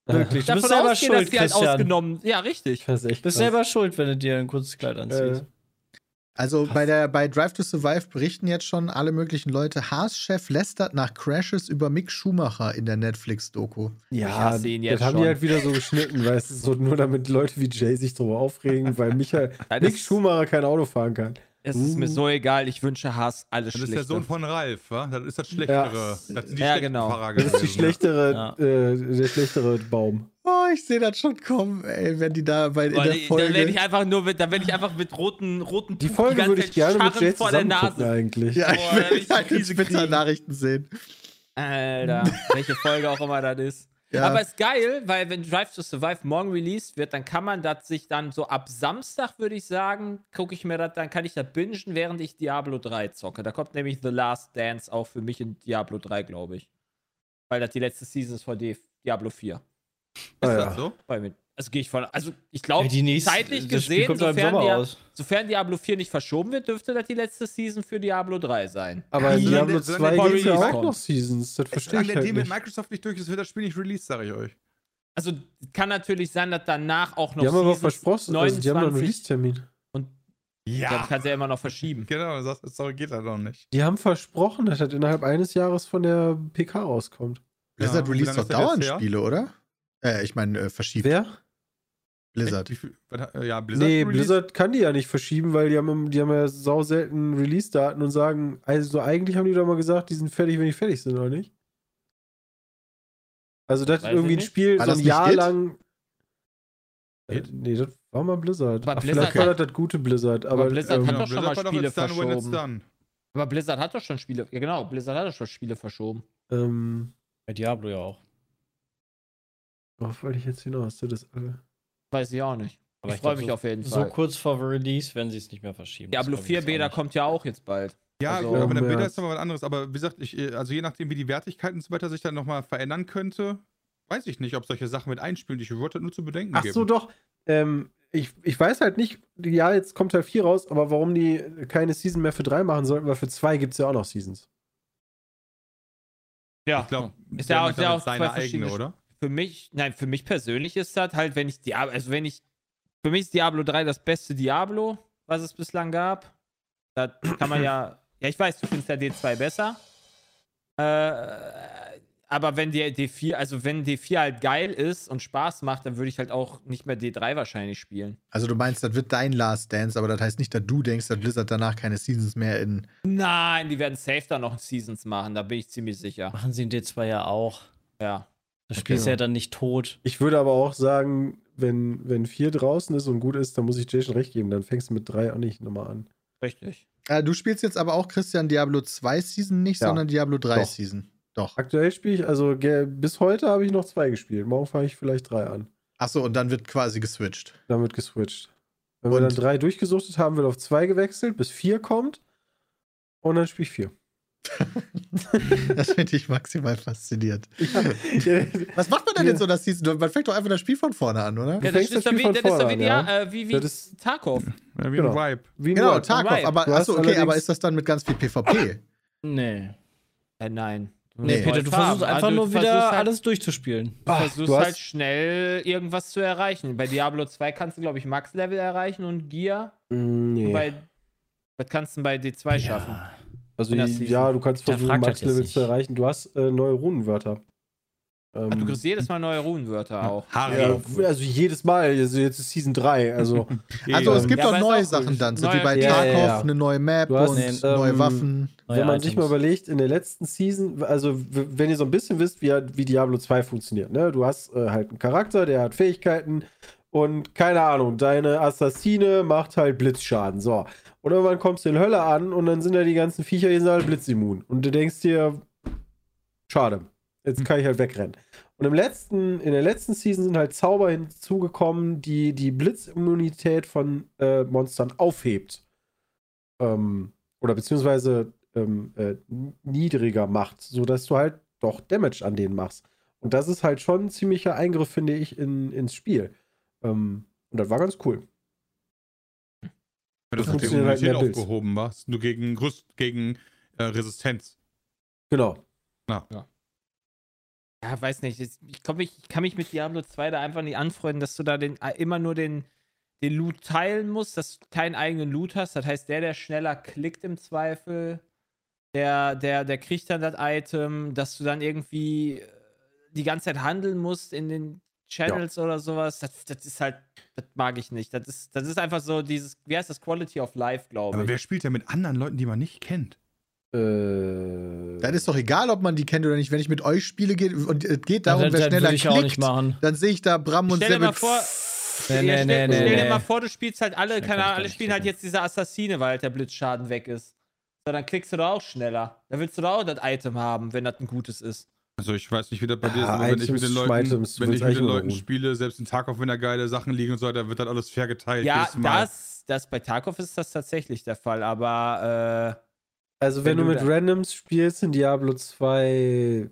Wirklich, du davon bist selber ausgehen, schuld, dass die halt Christian. ausgenommen. Ja, richtig. Das ist echt Du bist selber schuld, wenn du dir ein kurzes Kleid anziehst. Äh, Also bei, der, bei Drive to Survive berichten jetzt schon alle möglichen Leute, Haas-Chef lästert nach Crashes über Mick Schumacher in der Netflix-Doku. Ja, ihn jetzt das haben schon. die halt wieder so geschnitten, weißt du, so nur damit Leute wie Jay sich drüber aufregen, weil Michael, ist- Schumacher kein Auto fahren kann. Es ist mir Uh. so egal, ich wünsche Haas alles Das ist Schlechte. der Sohn von Ralf, wa? Das ist das Schlechtere. Das sind die Ja, genau. Fahrer Das ist die schlechtere, Ja. äh, der schlechtere Baum. Oh, ich sehe das schon kommen, ey, wenn die da bei, in Boah, der nee, Folge... Dann werde ich einfach nur mit, dann werde ich einfach mit roten, roten Die Folge ganze würde ich gerne mit Jay vor der Nase. eigentlich. ja, Boah, ich da will die halt. Twitter-Nachrichten sehen. Alter, welche Folge auch immer das ist. Ja. Aber ist geil, weil wenn Drive to Survive morgen released wird, dann kann man das sich dann so ab Samstag, würde ich sagen, gucke ich mir das, dann kann ich das bingen, während ich Diablo 3 zocke. Da kommt nämlich The Last Dance auch für mich in Diablo 3, glaube ich. Weil das die letzte Season ist von Diablo 4. Ist Ah, das ja. so? Bei mir. Also gehe ich von. Also ich glaube, Ja, zeitlich das gesehen, sofern, Dia sofern Diablo 4 nicht verschoben wird, dürfte das die letzte Season für Diablo 3 sein. Aber in Ja, Diablo solange der- 2 solange gibt es ja auch noch. Seasons. Das verstehe ich der halt Deal mit. Microsoft nicht durch ist, wird das Spiel nicht released, sage ich euch. Also kann natürlich sein, dass danach auch noch Die haben aber versprochen, also die haben noch einen 29 Release-Termin. Dann kannst du ja immer noch verschieben. Genau, sagst, sorry, geht halt noch nicht. Die haben versprochen, dass das innerhalb eines Jahres von der PK rauskommt. Blizzard Ja, wie release doch dauernd? Spiele, oder? Äh, ich meine, äh, verschiebt. Wer? Blizzard. Wie viel, was, äh, ja, Blizzard. nee, released? Blizzard kann die ja nicht verschieben, weil die haben, die haben ja sau selten Release-Daten und sagen, also eigentlich haben die doch mal gesagt, die sind fertig, wenn die fertig sind, oder nicht? Also das Weiß ist irgendwie ein. Spiel, War so das ein Jahr It? lang. Äh, It? nee, das war mal Blizzard. Aber Ach, Blizzard vielleicht war hat- das das gute Blizzard, aber, Blizzard ähm, hat doch schon mal war doch Spiele verschoben. Aber Blizzard hat doch schon Spiele. Ja, genau, Blizzard hat doch schon Spiele verschoben. ähm, Bei Diablo ja auch. worauf wollte ich jetzt hinaus? Das ist, äh, Weiß ich auch nicht. Aber ich ich freue mich auf jeden So Fall. kurz vor Release werden sie es nicht mehr verschieben. Diablo Das glaub ich 4 jetzt auch Beta kommt ja auch jetzt bald. Ja, Also, aber der Beta ja. ist aber was anderes. Aber wie gesagt, ich, äh, also je nachdem, wie die Wertigkeiten und so weiter sich dann nochmal verändern könnte, weiß ich nicht, ob solche Sachen mit einspielen. Ich würde das nur zu bedenken Ach geben. so, doch. Ähm, ich, ich weiß halt nicht, ja, jetzt kommt Teil 4 raus, aber warum die keine Season mehr für 3 machen sollten, weil für 2 gibt es ja auch noch Seasons. Ja, Ich glaube, Ist ja auch- ist ja auch seine zwei eigene, oder? Für mich, nein, für mich persönlich ist das halt, wenn ich Diablo, also wenn ich, für mich ist Diablo 3 das beste Diablo, was es bislang gab. Da kann man ja, ja, ich weiß, du findest ja D2 besser. Äh, aber wenn der D4, also wenn D4 halt geil ist und Spaß macht, dann würde ich halt auch nicht mehr D3 wahrscheinlich spielen. Also du meinst, das wird dein Last Dance, aber das heißt nicht, dass du denkst, dass Blizzard danach keine Seasons mehr in. Nein, die werden safe da noch Seasons machen, da bin ich ziemlich sicher. Machen sie in D2 ja auch. Ja. Das Spiel ist ja dann nicht tot. Ich würde aber auch sagen, wenn, wenn 4 draußen ist und gut ist, dann muss ich Jason recht geben. Dann fängst du mit 3 auch nicht nochmal an. Richtig. Äh, du spielst jetzt aber auch Christian Diablo 2 Season nicht, Ja. sondern Diablo 3 Doch. Season. Doch. Aktuell spiele ich, also bis heute habe ich noch 2 gespielt. Morgen fange ich vielleicht 3 an. Achso, und dann wird quasi geswitcht. Dann wird geswitcht. Wenn wir Und- dann 3 durchgesuchtet haben, wird auf 2 gewechselt, bis 4 kommt. Und dann spiele ich 4. Das finde ich maximal faszinierend. Was macht man denn Ja. in so einer Season? Man fängt doch einfach das Spiel von vorne an, oder? Ja, das ist das doch Spiel wie, von das ist vorne wie, ja. äh, wie, wie Das ist- Tarkov. Ja, wie Genau. ein Vibe. Wie Genau, nur- Tarkov. Vibe. Aber achso, okay, aber ist das dann mit ganz viel PvP? Nee. Äh, nein. Du Nee, musst Peter, du versuchst einfach Also, nur du wieder versuchst halt, alles durchzuspielen. Du versuchst du halt schnell irgendwas zu erreichen. Bei Diablo 2 kannst du, glaube ich, Max-Level erreichen und Gear. Nee. Bei, was kannst du denn bei D2 schaffen? Also ja, du kannst versuchen, Max-Level zu erreichen. Du hast äh, neue Runenwörter. Ähm, Ach, du kriegst jedes Mal neue Runenwörter auch. Harry. ja, also jedes Mal, also jetzt ist Season 3, also Also es Ähm, gibt Ja, ist neue auch. Sachen dann, so wie bei Ja, Tarkov, ja, ja. eine neue Map hast, und ähm, neue Waffen. Neue wenn man sich mal Items. überlegt, in der letzten Season, also wenn ihr so ein bisschen wisst, wie, wie Diablo 2 funktioniert, ne? Du hast äh, halt einen Charakter, der hat Fähigkeiten und keine Ahnung, deine Assassine macht halt Blitzschaden. So. Und irgendwann kommst du in Hölle an und dann sind da die ganzen Viecher, die sind halt blitzimmun. Und du denkst dir, schade, jetzt kann ich halt wegrennen. Und im letzten, in der letzten Season sind halt Zauber hinzugekommen, die die Blitzimmunität von äh, Monstern aufhebt. Ähm, oder beziehungsweise ähm, äh, niedriger macht, sodass du halt doch Damage an denen machst. Und das ist halt schon ein ziemlicher Eingriff, finde ich, in, ins Spiel. Ähm, und das war ganz cool. Das Das hat die funktioniert halt Immunität Bild. aufgehoben, was? Nur gegen, Rüst, gegen äh, Resistenz. Genau. Ja, weiß nicht. Ich, ich, glaub, ich kann mich mit Diablo 2 da einfach nicht anfreunden, dass du da den, äh, immer nur den, den Loot teilen musst, dass du keinen eigenen Loot hast. Das heißt, der, der schneller klickt im Zweifel, der, der, der kriegt dann das Item, dass du dann irgendwie äh, die ganze Zeit handeln musst in den Channels oder sowas. Das, das ist halt, das mag ich nicht. Das ist, das ist einfach so dieses, wie heißt das, Quality of Life, glaube Aber ich. wer spielt ja mit anderen Leuten, die man nicht kennt? Äh, Dann ist doch egal, ob man die kennt oder nicht. Wenn ich mit euch spiele geht, und es geht darum, das, wer schneller ich klickt, auch nicht machen. dann sehe ich da Bram und Stell dir Sebit. mal vor, Nee, Ja, nee, stell, nee, stell nee, dir nee. mal vor, du spielst halt alle, keine Ahnung, alle spielen halt jetzt diese Assassine, weil halt der Blitzschaden weg ist. So, dann klickst du da auch schneller. Da willst du da auch das Item haben, wenn das ein gutes ist. Also ich weiß nicht, wie das bei dir ist, Ja, aber wenn ich mit den Leuten, Schmeitems, wenn ich mit den Leuten spiele, selbst in Tarkov, wenn da geile Sachen liegen und so, da wird dann alles fair geteilt. Ja, das, das bei Tarkov ist das tatsächlich der Fall, aber also, wenn wenn, du du mit Randoms spielst in Diablo 2,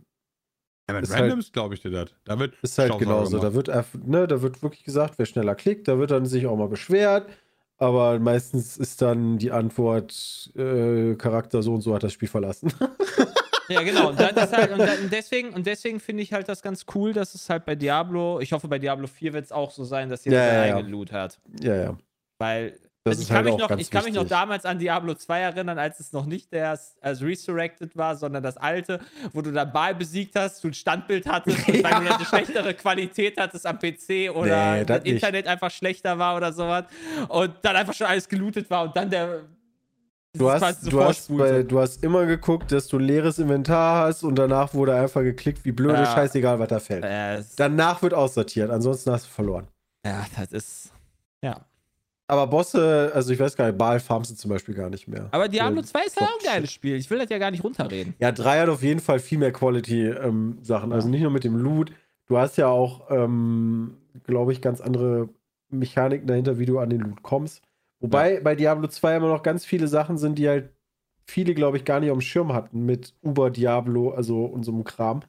Ja, mit ist halt- Randoms glaube ich dir das. Da wird ist halt genauso. Da wird, ne, da wird wirklich gesagt, wer schneller klickt, da wird dann sich auch mal beschwert. Aber meistens ist dann die Antwort, äh, Charakter so und so hat das Spiel verlassen. ja genau. Und, halt, und, dann- und deswegen, und deswegen finde ich halt das ganz cool, dass es halt bei Diablo, ich hoffe bei Diablo 4 wird es auch so sein, dass jeder Ja, seinen ja, eigenen Loot hat. ja, ja. Weil also ist ich kann, halt mich, auch noch, ich kann mich noch damals an Diablo 2 erinnern, als es noch nicht der als Resurrected war, sondern das alte, wo du dann Baal besiegt hast, du ein Standbild hattest und weil du eine schlechtere Qualität hattest am PC oder Nee, das das. Internet einfach schlechter war oder sowas und dann einfach schon alles gelootet war und dann der Du hast, du, hast bei, du hast immer geguckt, dass du ein leeres Inventar hast und danach wurde einfach geklickt, wie blöde, Ja. scheißegal, was da fällt. Es- Danach wird aussortiert, ansonsten hast du verloren. ja, das ist ja. Aber Bosse, also ich weiß gar nicht, Baal farmst du zum Beispiel gar nicht mehr. Aber Diablo Ja, 2 ist ja auch ein geiles Spiel. Ich will das ja gar nicht runterreden. Ja, 3 hat auf jeden Fall viel mehr Quality-Sachen. also nicht nur mit dem Loot. Du hast ja auch, ähm, glaube ich, ganz andere Mechaniken dahinter, wie du an den Loot kommst. Wobei bei Diablo 2 immer noch ganz viele Sachen sind, die halt viele, glaube ich, gar nicht auf dem Schirm hatten mit Uber Diablo, also unserem Kram.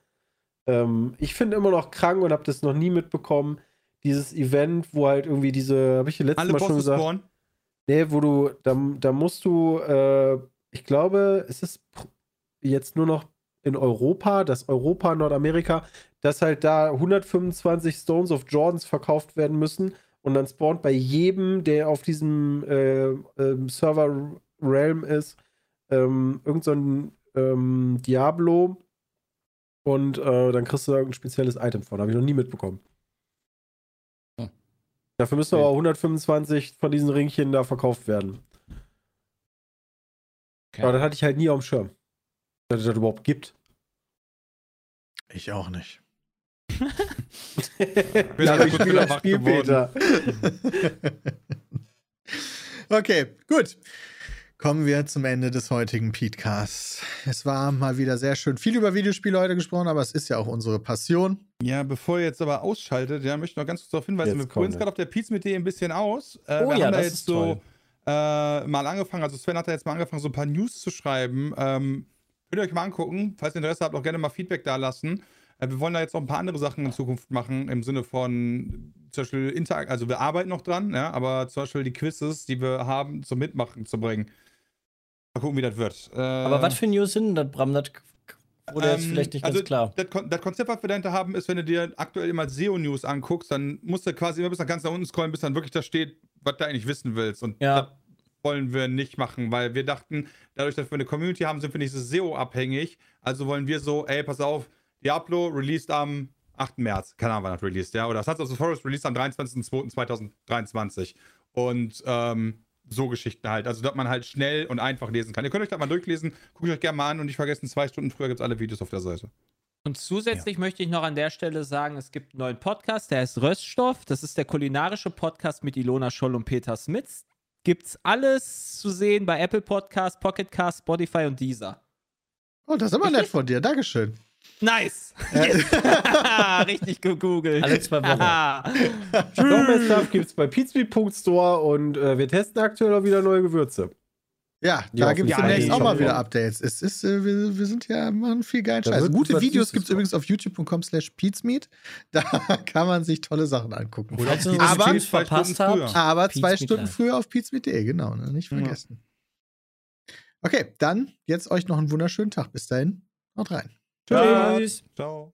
Ähm, ich finde immer noch krank und habe das noch nie mitbekommen. Dieses Event, wo halt irgendwie diese, habe ich letztes Alle Mal schon gesagt. spawnen. Nee, wo du, da, da musst du, äh, ich glaube, es ist jetzt nur noch in Europa, das Europa, Nordamerika, dass halt da 125 Stones of Jordans verkauft werden müssen und dann spawnt bei jedem, der auf diesem äh, ähm, Server Realm ist, ähm, irgend so ein ähm, Diablo und äh, dann kriegst du da irgendein spezielles Item von. Habe ich noch nie mitbekommen. Hm. Dafür müssen aber 125 von diesen Ringchen da verkauft werden. Okay. Aber das hatte ich halt nie auf dem Schirm. Dass es das überhaupt gibt. Ich auch nicht. bin das wach Spiel, geworden. Peter. Okay, gut. Kommen wir zum Ende des heutigen Podcasts. Es war mal wieder sehr schön viel über Videospiele heute gesprochen, aber es ist ja auch unsere Passion. Ja, bevor ihr jetzt aber ausschaltet, ja, möchte ich noch ganz kurz darauf hinweisen, Jetzt wir probieren gerade auf der Pizza mit dir ein bisschen aus. Äh, Oh wir ja, haben da jetzt ist so äh, mal angefangen, also Sven hat da jetzt mal angefangen, so ein paar News zu schreiben. Ähm, könnt ihr euch mal angucken, falls ihr Interesse habt, auch gerne mal Feedback da lassen. Äh, wir wollen da jetzt noch ein paar andere Sachen in Zukunft machen, im Sinne von zum Beispiel Interakt, also wir arbeiten noch dran, ja, aber zum Beispiel die Quizzes, die wir haben, zum Mitmachen zu bringen. Mal gucken, wie das wird. Äh, Aber was für News sind das, Bram? Das wurde jetzt ähm, vielleicht nicht also ganz klar. Das, Kon das Konzept, was wir dahinter haben, ist, wenn du dir aktuell immer SEO-News anguckst, dann musst du quasi immer bis nach ganz nach unten scrollen, bis dann wirklich da steht, was du eigentlich wissen willst. Und Ja. das wollen wir nicht machen, weil wir dachten, dadurch, dass wir eine Community haben, sind wir nicht so SEO-abhängig. Also wollen wir so, ey, pass auf, Diablo released am 8. März. Keine Ahnung, wann das released, ja. Oder Sons of the Forest released am 23.02.2023. Und ähm, so Geschichten halt. Also, dass man halt schnell und einfach lesen kann. Ihr könnt euch das mal durchlesen. Guckt euch gerne mal an und nicht vergessen, zwei Stunden früher gibt es alle Videos auf der Seite. Und zusätzlich möchte ich noch an der Stelle sagen, es gibt einen neuen Podcast, der heißt Röststoff. Das ist der kulinarische Podcast mit Ilona Scholl und Peter Smits. Gibt's alles zu sehen bei Apple Podcast, Pocket Cast, Spotify und Deezer. Oh, das ist aber nett von dir. Dankeschön. Nice! Richtig gegoogelt. Alle zwei Wochen. Noch mehr Stuff gibt's bei pizmeet.store und äh, wir testen aktuell auch wieder neue Gewürze. Ja, Ja, da gibt es ja, demnächst auch mal wieder Updates. Es ist, äh, wir, wir sind ja, machen viel geilen Da Scheiß. Gute Videos gibt es übrigens auf youtube.com slash peatsmeet. Da kann man sich tolle Sachen angucken. Falls ihr Aber- zwei verpasst Stunden früher. habt, Aber Pete's zwei Stunden Live. früher auf peatsmeet.de, genau, ne? nicht Ja. vergessen. Okay, dann jetzt euch noch einen wunderschönen Tag. Bis dahin, haut rein. Ciao. Tschüss. Ciao.